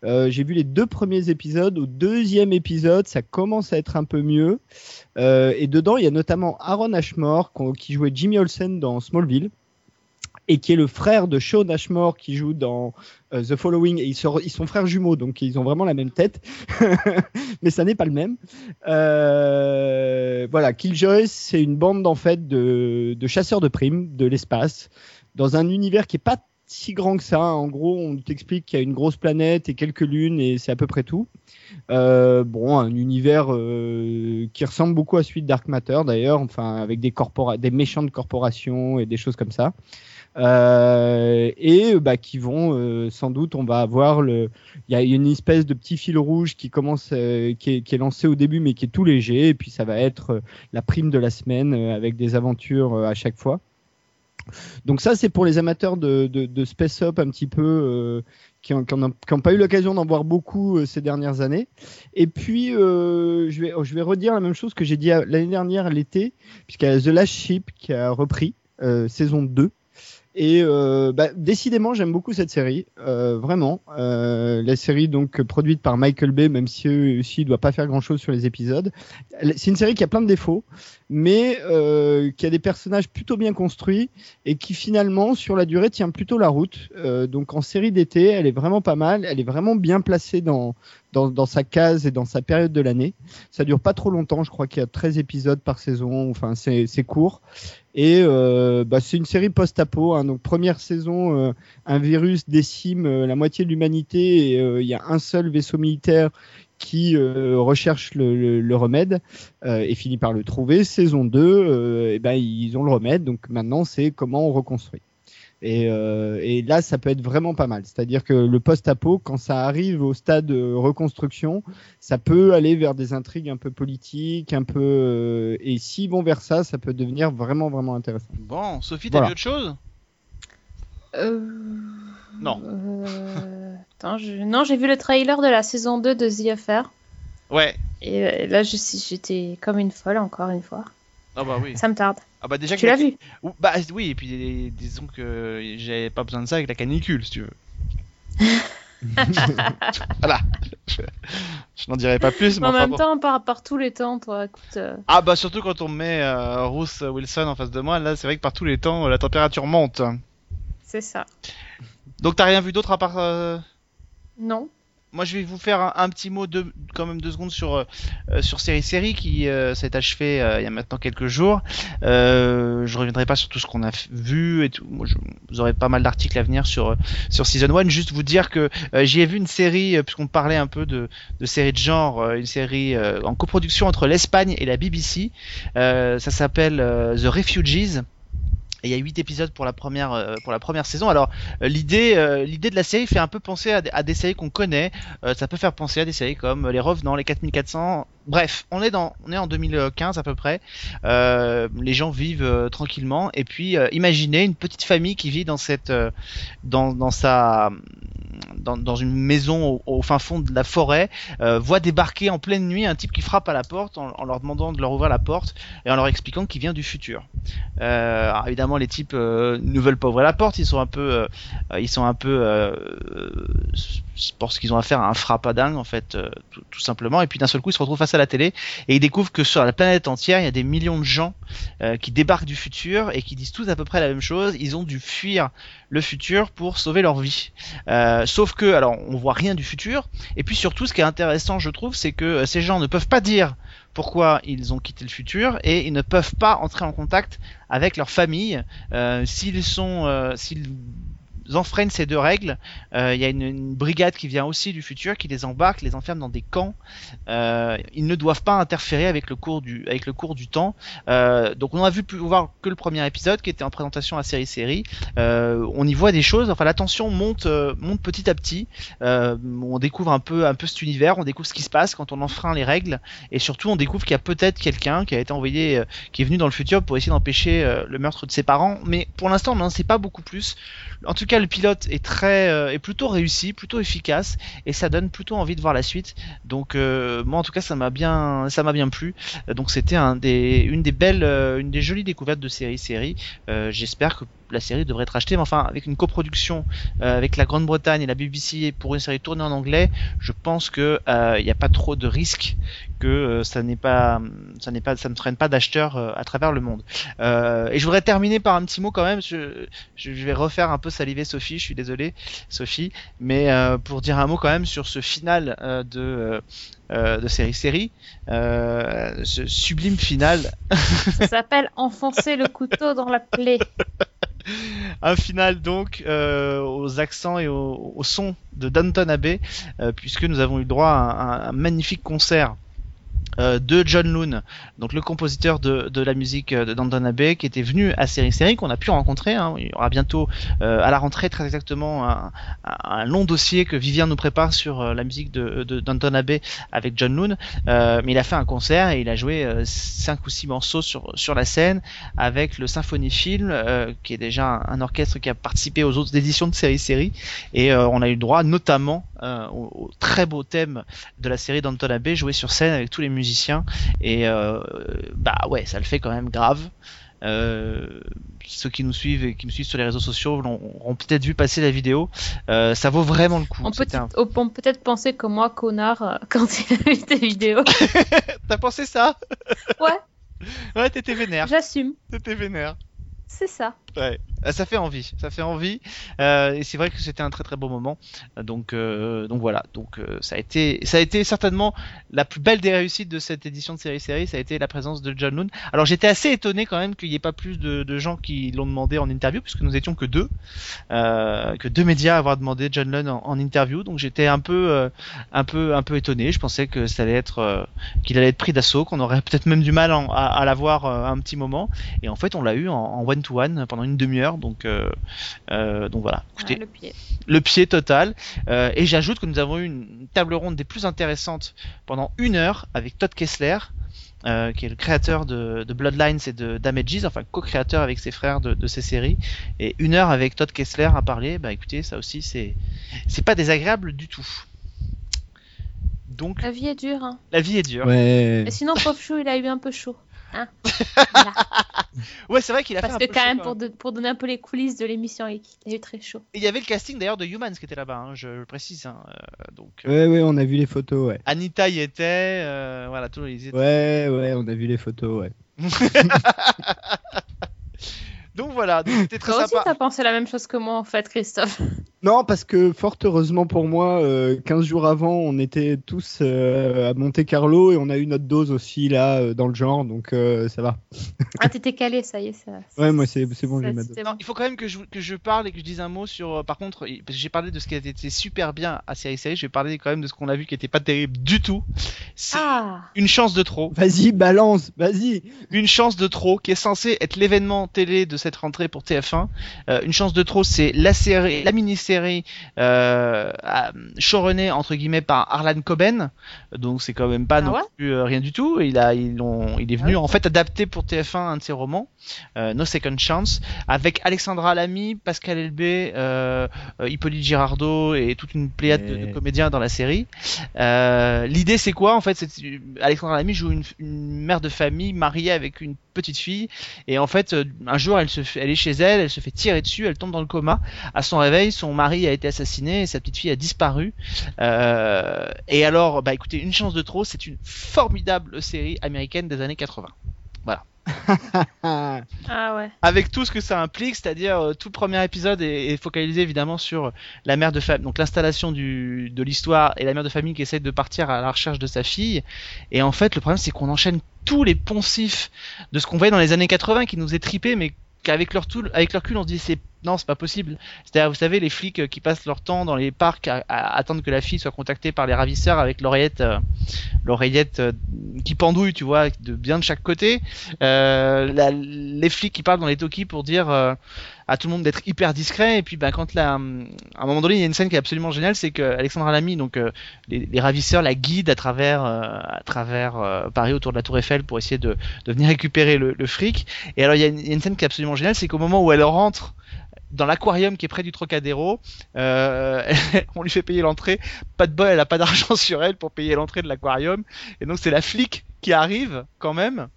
Euh, J'ai vu les deux premiers épisodes. Au deuxième épisode, ça commence à être un peu mieux. Euh, et dedans, il y a notamment Aaron Ashmore qui jouait Jimmy Olsen dans Smallville. et qui est le frère de Sean Ashmore qui joue dans euh, The Following. Et ils, sont, frères jumeaux, donc ils ont vraiment la même tête, mais ça n'est pas le même. Voilà, Killjoy, c'est une bande en fait de, de chasseurs de primes de l'espace dans un univers qui est pas si grand que ça. En gros, on t'explique qu'il y a une grosse planète et quelques lunes et c'est à peu près tout. Euh, bon, un univers euh, qui ressemble beaucoup à celui de Dark Matter d'ailleurs, enfin avec des, des méchantes corporations et des choses comme ça. Euh, et bah, qui vont euh, sans doute, on va avoir le, il y a une espèce de petit fil rouge qui commence, euh, qui est, qui, est, lancé au début mais qui est tout léger, et puis ça va être euh, la prime de la semaine avec des aventures à chaque fois. Donc ça, c'est pour les amateurs de, de, de, space up un petit peu euh, qui n'ont pas eu l'occasion d'en voir beaucoup euh, ces dernières années. Et puis, euh, je, vais, je vais redire la même chose que j'ai dit l'année dernière l'été, puisqu'il y a The Last Ship qui a repris saison 2. Et euh, bah, décidément, j'aime beaucoup cette série, euh, vraiment. Euh, la série donc produite par Michael Bay, même si aussi il doit pas faire grand chose sur les épisodes. C'est une série qui a plein de défauts, mais euh, qui a des personnages plutôt bien construits et qui finalement, sur la durée, tient plutôt la route. Euh, donc en série d'été, elle est vraiment pas mal. Elle est vraiment bien placée dans dans, dans sa case et dans sa période de l'année. Ça dure pas trop longtemps, je crois qu'il y a 13 épisodes par saison, enfin c'est court. Et euh, bah, c'est une série post-apo. Hein. Donc première saison, euh, un virus décime euh, la moitié de l'humanité et euh, il y a un seul vaisseau militaire qui euh, recherche le remède et finit par le trouver. Saison 2, et ben ils ont le remède. Donc maintenant c'est comment on reconstruit. Et, euh, et, là, ça peut être vraiment pas mal. C'est-à-dire que le post-apo, quand ça arrive au stade de reconstruction, ça peut aller vers des intrigues un peu politiques, un peu. Euh, et s'ils vont vers ça, ça peut devenir vraiment, vraiment intéressant. Bon, Sophie, t'as voilà. vu autre chose? Euh... Non. Euh... Attends, je... Non, j'ai vu le trailer de la saison 2 de The Affair. Ouais. Et là, j'étais comme une folle, encore une fois. Ah bah oui. Ça me tarde. Ah bah déjà tu l'as vu Bah oui, et puis disons que j'avais pas besoin de ça avec la canicule, si tu veux. voilà. Je, je n'en dirai pas plus. Mais en même bon. temps, par, par tous les temps, toi, écoute. Euh... Ah bah surtout quand on met euh, Ruth Wilson en face de moi, là c'est vrai que par tous les temps, la température monte. C'est ça. Donc t'as rien vu d'autre à part... Euh... Non moi je vais vous faire un, petit mot de quand même deux secondes sur euh, sur série série qui euh, s'est achevé euh, il y a maintenant quelques jours. Euh, je reviendrai pas sur tout ce qu'on a vu et tout. Vous aurez pas mal d'articles à venir sur sur season 1 Juste vous dire que euh, j'y ai vu une série puisqu'on parlait un peu de de série de genre, une série en coproduction entre l'Espagne et la BBC. ça s'appelle The Refugees. Et il y a 8 épisodes pour la première euh, pour la première saison. Alors euh, l'idée euh, l'idée de la série fait un peu penser à, des séries qu'on connaît. ça peut faire penser à des séries comme Les Revenants, Les 4400. Bref, on est en 2015 à peu près. les gens vivent tranquillement et puis imaginez une petite famille qui vit dans une maison au, fin fond de la forêt, euh, voit débarquer en pleine nuit un type qui frappe à la porte en, leur demandant de leur ouvrir la porte et en leur expliquant qu'il vient du futur. Euh, alors évidemment, les types euh, ne veulent pas ouvrir la porte, ils sont un peu, euh, euh, parce qu'ils ont affaire à un frappadingue en fait, tout, tout, simplement. Et puis d'un seul coup, ils se retrouvent face à la télé et ils découvrent que sur la planète entière, il y a des millions de gens qui débarquent du futur et qui disent tous à peu près la même chose. Ils ont dû fuir le futur pour sauver leur vie. Euh, sauf que, alors, on voit rien du futur. Et puis surtout, ce qui est intéressant, je trouve, c'est que ces gens ne peuvent pas dire pourquoi ils ont quitté le futur et ils ne peuvent pas entrer en contact avec leur famille euh, s'ils sont, euh, s'ils enfreignent ces deux règles. Euh, il y a une, brigade qui vient aussi du futur, qui les embarque, les enferme dans des camps. Euh, ils ne doivent pas interférer avec le cours du, avec le cours du temps. Euh, donc on a vu voir que le premier épisode qui était en présentation à série série. On y voit des choses. Enfin la tension monte, monte petit à petit. On découvre un peu, un peu cet univers. On découvre ce qui se passe quand on enfreint les règles. Et surtout on découvre qu'il y a peut-être quelqu'un qui a été envoyé, qui est venu dans le futur pour essayer d'empêcher le meurtre de ses parents. Mais pour l'instant on n'en sait pas beaucoup plus. En tout cas le pilote est très euh, est plutôt réussi, plutôt efficace et ça donne plutôt envie de voir la suite. Donc euh, moi en tout cas ça m'a bien ça m'a bien plu. Donc c'était un des une des belles euh, une des jolies découvertes de série série. J'espère que la série devrait être achetée. Mais enfin, avec une coproduction euh, avec la Grande-Bretagne et la BBC pour une série tournée en anglais, je pense que il n'y a pas trop de risques que euh, ça n'est pas, ça n'est pas, ça ne traîne pas d'acheteurs euh, à travers le monde. Euh, et je voudrais terminer par un petit mot quand même. Je, je vais refaire un peu saliver Sophie. Je suis désolé, Sophie, mais pour dire un mot quand même sur ce final de de série série, ce sublime final. Ça s'appelle enfoncer le couteau dans la plaie. un final donc aux accents et au, au, son de Danton Abbey, puisque nous avons eu droit à un magnifique concert. euh, de John Loon, donc le compositeur de, de la musique euh, de Danton Abbey, qui était venu à Série Série, qu'on a pu rencontrer. Hein. Il y aura bientôt euh, à la rentrée très exactement un, un, long dossier que Vivien nous prépare sur la musique de, de Danton Abbey avec John Loon. mais il a fait un concert et il a joué cinq ou six morceaux sur, sur la scène avec le Symphonie Film, qui est déjà un, orchestre qui a participé aux autres éditions de Série Série. Et on a eu droit notamment au, au, très beau thème de la série Danton Abbey joué sur scène avec tous les musiciens et euh, bah ouais, ça le fait quand même grave. Euh, ceux qui nous suivent et qui me suivent sur les réseaux sociaux auront peut-être vu passer la vidéo. Euh, ça vaut vraiment le coup. On peut, peut-être penser comme moi, connard, quand il a vu tes vidéos. T'as pensé ça? Ouais. Ouais, t'étais vénère. J'assume. T'étais vénère. C'est ça. Ouais. Euh, ça fait envie, ça fait envie. Euh, et c'est vrai que c'était un très très beau moment. Donc euh, donc voilà. Donc ça a été ça a été certainement la plus belle des réussites de cette édition de série série. Ça a été la présence de John Loon. Alors j'étais assez étonné quand même qu'il n'y ait pas plus de, gens qui l'ont demandé en interview puisque nous étions que deux, que deux médias à avoir demandé John Loon en, interview. Donc j'étais un peu un peu un peu étonné. Je pensais que ça allait être qu'il allait être pris d'assaut, qu'on aurait peut-être même du mal à, à l'avoir un petit moment. Et en fait on l'a eu en one to one pendant une demi-heure donc, euh, euh, donc voilà. Écoutez, le, pied. le pied total. Euh, et j'ajoute que nous avons eu une table ronde des plus intéressantes pendant une heure avec Todd Kessler. Euh, qui est le créateur de, de, Bloodlines et de Damages, enfin co-créateur avec ses frères de, de, ces séries, et une heure avec Todd Kessler à parler, bah écoutez, ça aussi c'est c'est pas désagréable du tout. Donc la vie est dure. Hein. La vie est dure. Ouais. Et sinon, pauvre chou, il a eu un peu chaud. Hein ouais, c'est vrai qu'il a Parce fait un que peu quand chaud, même, pour, de- pour donner un peu les coulisses de l'émission, il il a eu très chaud. Et il y avait le casting d'ailleurs de Humans qui était là-bas, hein, je le précise. hein, euh, donc euh, Ouais, ouais, on a vu les photos, ouais. Anita y était, euh, voilà, tous les étaient. Ouais, ouais, on a vu les photos, ouais. Donc voilà, c'était très Toi aussi, sympa. t'as pensé la même chose que moi, en fait, Christophe. Non, parce que fort heureusement pour moi, euh, 15 jours avant, on était tous euh, à Monte Carlo et on a eu notre dose aussi là euh, dans le genre, donc euh, ça va. Ah, t'étais calé, ça y est. Ça, Ouais, moi c'est c'est bon, j'ai ma dose. bon. Il faut quand même que je, que je parle et que je dise un mot sur. par contre, j'ai parlé de ce qui a été super bien à série série, je vais parler quand même de ce qu'on a vu qui était pas terrible du tout. C'est Ah, une chance de trop. Vas-y, balance, vas-y. Une chance de trop qui est censé être l'événement télé de cette rentrée pour TF1. Euh, une chance de trop, c'est la série, la mini-série euh, showrunnée entre guillemets par Harlan Coben. Donc c'est quand même pas Ah non ouais? plus euh, rien du tout. Il a, ils l'ont, il est venu en fait adapter pour TF1 un de ses romans, euh, No Second Chance, avec Alexandra Lamy, Pascal Elbé, Hippolyte Girardot et toute une pléiade de, comédiens dans la série. Euh, L'idée c'est quoi en fait? C'est Alexandra Lamy joue une, une mère de famille mariée avec une petite fille et en fait un jour elle se fait, elle est chez elle, elle se fait tirer dessus, elle tombe dans le coma. À son réveil, son mari a été assassiné et sa petite fille a disparu. Euh, et alors, bah écoutez, une chance de trop, c'est une formidable série américaine des années 80 Ah, ah ouais. avec tout ce que ça implique, c'est-à-dire euh, tout le premier épisode est, est focalisé évidemment sur la mère de famille, donc l'installation de l'histoire et la mère de famille qui essaie de partir à la recherche de sa fille. Et en fait, le problème c'est qu'on enchaîne tous les poncifs de ce qu'on voyait dans les années 80 qui nous est tripé, mais qu'avec leur, tout, avec leur cul on se dit c'est non c'est pas possible. C'est-à-dire vous savez les flics euh, qui passent leur temps dans les parcs à, attendre que la fille soit contactée par les ravisseurs avec l'oreillette euh, l'oreillette euh, qui pendouille tu vois de bien de chaque côté. Euh, les flics qui parlent dans les talkies pour dire à tout le monde d'être hyper discret et puis ben quand la, à un moment donné il y a une scène qui est absolument géniale c'est que Alexandra Lamy donc euh, les, les ravisseurs la guident à travers euh, à travers euh, Paris autour de la Tour Eiffel pour essayer de, de venir récupérer le, le fric et alors il y, a une, y a une scène qui est absolument géniale c'est qu'au moment où elle rentre dans l'aquarium qui est près du Trocadéro, euh, on lui fait payer l'entrée. Pas de bol, elle a pas d'argent sur elle pour payer l'entrée de l'aquarium. Et donc c'est la flic qui arrive quand même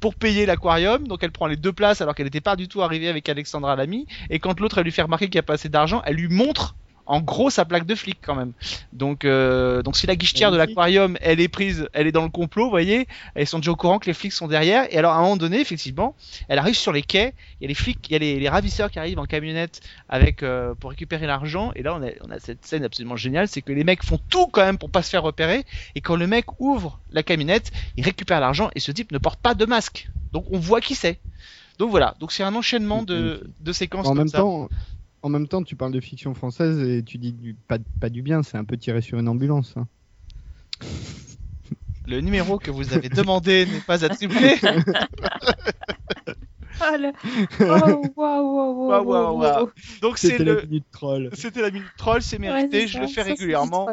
pour payer l'aquarium. Donc elle prend les deux places alors qu'elle n'était pas du tout arrivée avec Alexandra Lamy. Et quand l'autre elle lui fait remarquer qu'il n'y a pas assez d'argent, elle lui montre en gros sa plaque de flic quand même. Donc, euh, donc si la guichetière de l'aquarium elle est prise, elle est dans le complot, vous voyez, elles sont déjà au courant que les flics sont derrière. Et alors à un moment donné, effectivement, elle arrive sur les quais, il y a les flics, il y a les, les ravisseurs qui arrivent en camionnette avec euh, pour récupérer l'argent. Et là on a, on a cette scène absolument géniale, c'est que les mecs font tout quand même pour pas se faire repérer. Et quand le mec ouvre la camionnette, il récupère l'argent et ce type ne porte pas de masque. Donc on voit qui c'est. Donc voilà, donc c'est un enchaînement de, de séquences En comme même ça. temps, en même temps, tu parles de fiction française et tu dis du, pas, pas du bien, c'est un peu tiré sur une ambulance. hein. Le numéro que vous avez demandé n'est pas attribué. Oh, le- oh, waouh, waouh, Waouh, waouh, waouh, waouh. Donc c'est C'était la le, minute troll. c'était la minute troll, c'est mérité, je ça, le fais ça, régulièrement.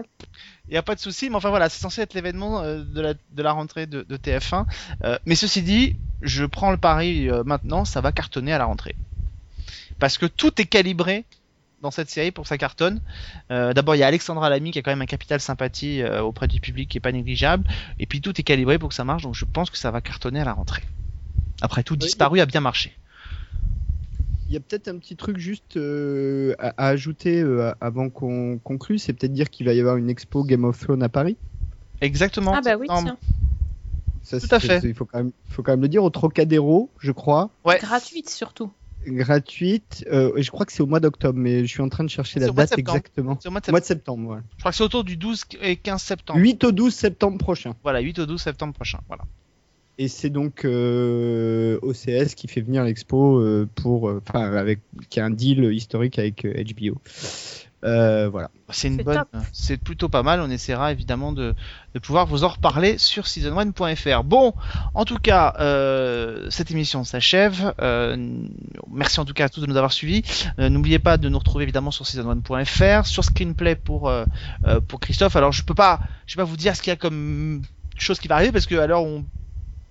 Il n'y a pas de souci, mais enfin voilà, c'est censé être l'événement euh, de, la, de la rentrée de, de TF1. Euh, mais ceci dit, je prends le pari euh, maintenant, ça va cartonner à la rentrée. Parce que tout est calibré dans cette série pour que ça cartonne. Euh, D'abord, il y a Alexandra Lamy qui a quand même un capital sympathie euh, auprès du public qui est pas négligeable. Et puis tout est calibré pour que ça marche, donc je pense que ça va cartonner à la rentrée. Après tout, disparu a bien marché. Il y a peut-être un petit truc juste euh, à, à ajouter euh, avant qu'on conclue, c'est peut-être dire qu'il va y avoir une expo Game of Thrones à Paris. Exactement. Ah bah oui, tiens. Ça, Tout à c'est- fait. Il faut quand, même, faut quand même le dire, au Trocadéro, je crois, Ouais. Gratuite surtout. Gratuite. euh, je crois que c'est au mois d'octobre, mais je suis en train de chercher la date exactement. C'est au mois de Mois septembre. de septembre, voilà. Je crois que c'est autour du 12 et 15 septembre. 8 au 12 septembre prochain. Voilà, 8 au 12 septembre prochain. Voilà. Et c'est donc euh, OCS qui fait venir l'expo euh, pour, enfin, avec, qui a un deal historique avec HBO. Euh, voilà. C'est une bonne, top. c'est plutôt pas mal. On essaiera évidemment de, de pouvoir vous en reparler sur season1.fr. Bon, en tout cas, euh, cette émission s'achève. Euh, merci en tout cas à tous de nous avoir suivis. Euh, N'oubliez pas de nous retrouver évidemment sur season1.fr, sur Screenplay pour euh, euh, pour Christophe. Alors je peux pas, je vais pas vous dire ce qu'il y a comme chose qui va arriver parce que où on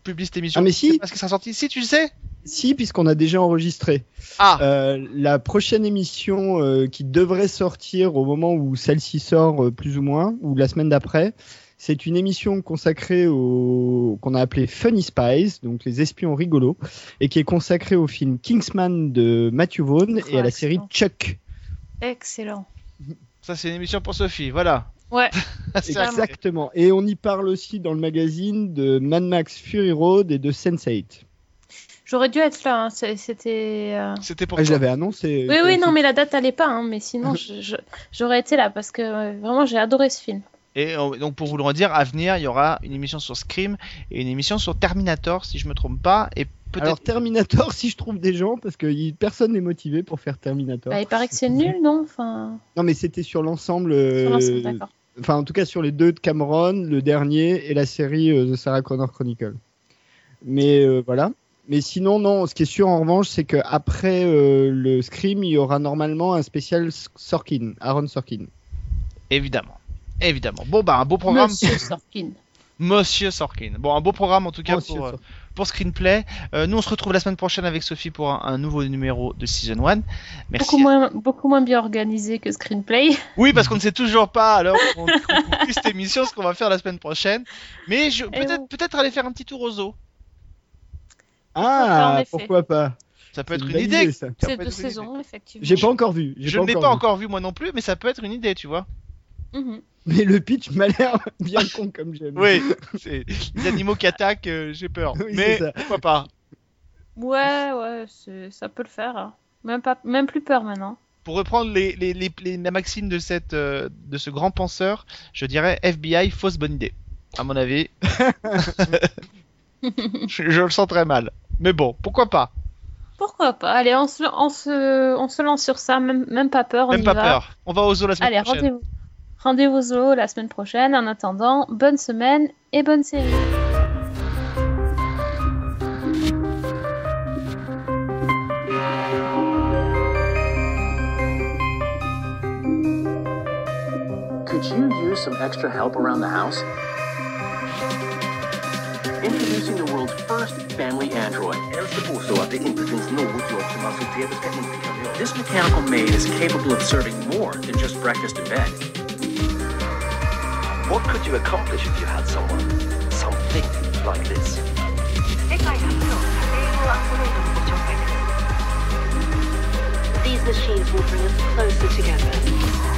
publie cette émission, Ah, mais si. pas ce qui sera sorti. Si tu le sais. Si, puisqu'on a déjà enregistré. Ah, Euh, la prochaine émission euh, qui devrait sortir au moment où celle-ci sort, euh, plus ou moins, ou la semaine d'après, c'est une émission consacrée au qu'on a appelé Funny Spies, donc les espions rigolos, et qui est consacrée au film Kingsman de Matthew Vaughn et à la série. Chuck. Excellent. ça c'est une émission pour Sophie. Voilà. Ouais. Exactement. Et on y parle aussi dans le magazine de Mad Max Fury Road et de Sense8. J'aurais dû être là. hein, C'était. euh, C'était pour Ah, l'avais annoncé. Oui, oui, non, mais la date allait pas. hein, mais sinon, j'aurais été là parce que euh, vraiment, j'ai adoré ce film. Et euh, donc pour vous le redire, à venir, il y aura une émission sur Scream et une émission sur Terminator, si je me trompe pas, et. Alors Terminator, si je trouve des gens, parce que y- personne n'est motivé pour faire Terminator. Bah, il paraît que c'est nul, non? Enfin, Non, mais c'était sur l'ensemble. sur euh, l'ensemble, d'accord. Enfin, en tout cas, sur les deux de Cameron, le dernier et la série euh, The Sarah Connor Chronicle. Mais euh, voilà. Mais sinon, non. Ce qui est sûr en revanche, c'est qu'après euh, le Scream, il y aura normalement un spécial Sorkin, Aaron Sorkin. Évidemment. Évidemment. Bon bah un beau programme. Monsieur Sorkin. Monsieur Sorkin. Bon un beau programme en tout cas Monsieur pour, euh, Sorkin. Pour Screenplay. Euh, nous on se retrouve la semaine prochaine avec Sophie pour un, un nouveau numéro de Season 1. Merci. Beaucoup moins, beaucoup moins bien organisé que Screenplay. Oui parce qu'on ne sait toujours pas alors on, on cette émission ce qu'on va faire la semaine prochaine. Mais peut-être aller faire un petit tour aux en Ah, effet. pourquoi pas Ça peut C'est être une idée. Ça C'est idée. saisons, effectivement. J'ai pas encore vu. Je ne l'ai pas vu. encore vu moi non plus, mais ça peut être une idée, tu vois. Mhm. Mais le pitch m'a l'air bien con comme j'aime. Oui, c'est les animaux qui attaquent, euh, j'ai peur. Oui, mais pourquoi pas? Ouais, ouais, ça peut le faire. hein. Même, pas, même plus peur maintenant. Pour reprendre les, les, les, les- la maxime de, cette, euh, de ce grand penseur, je dirais FBI, fausse bonne idée. À mon avis. je, je le sens très mal. Mais bon, pourquoi pas? Pourquoi pas? Allez, on se, on se, on se lance sur ça, même, même pas peur, on Même y pas va. peur. On va au zoo la semaine Allez, prochaine. rendez-vous. Rendez-vous la semaine prochaine. En attendant, bonne semaine et bonne série. Could you use some extra help around the house? Introducing the world's first family android. This mechanical maid is capable of serving more than just breakfast in bed. What could you accomplish if you had someone, something like this? These machines will bring us closer together.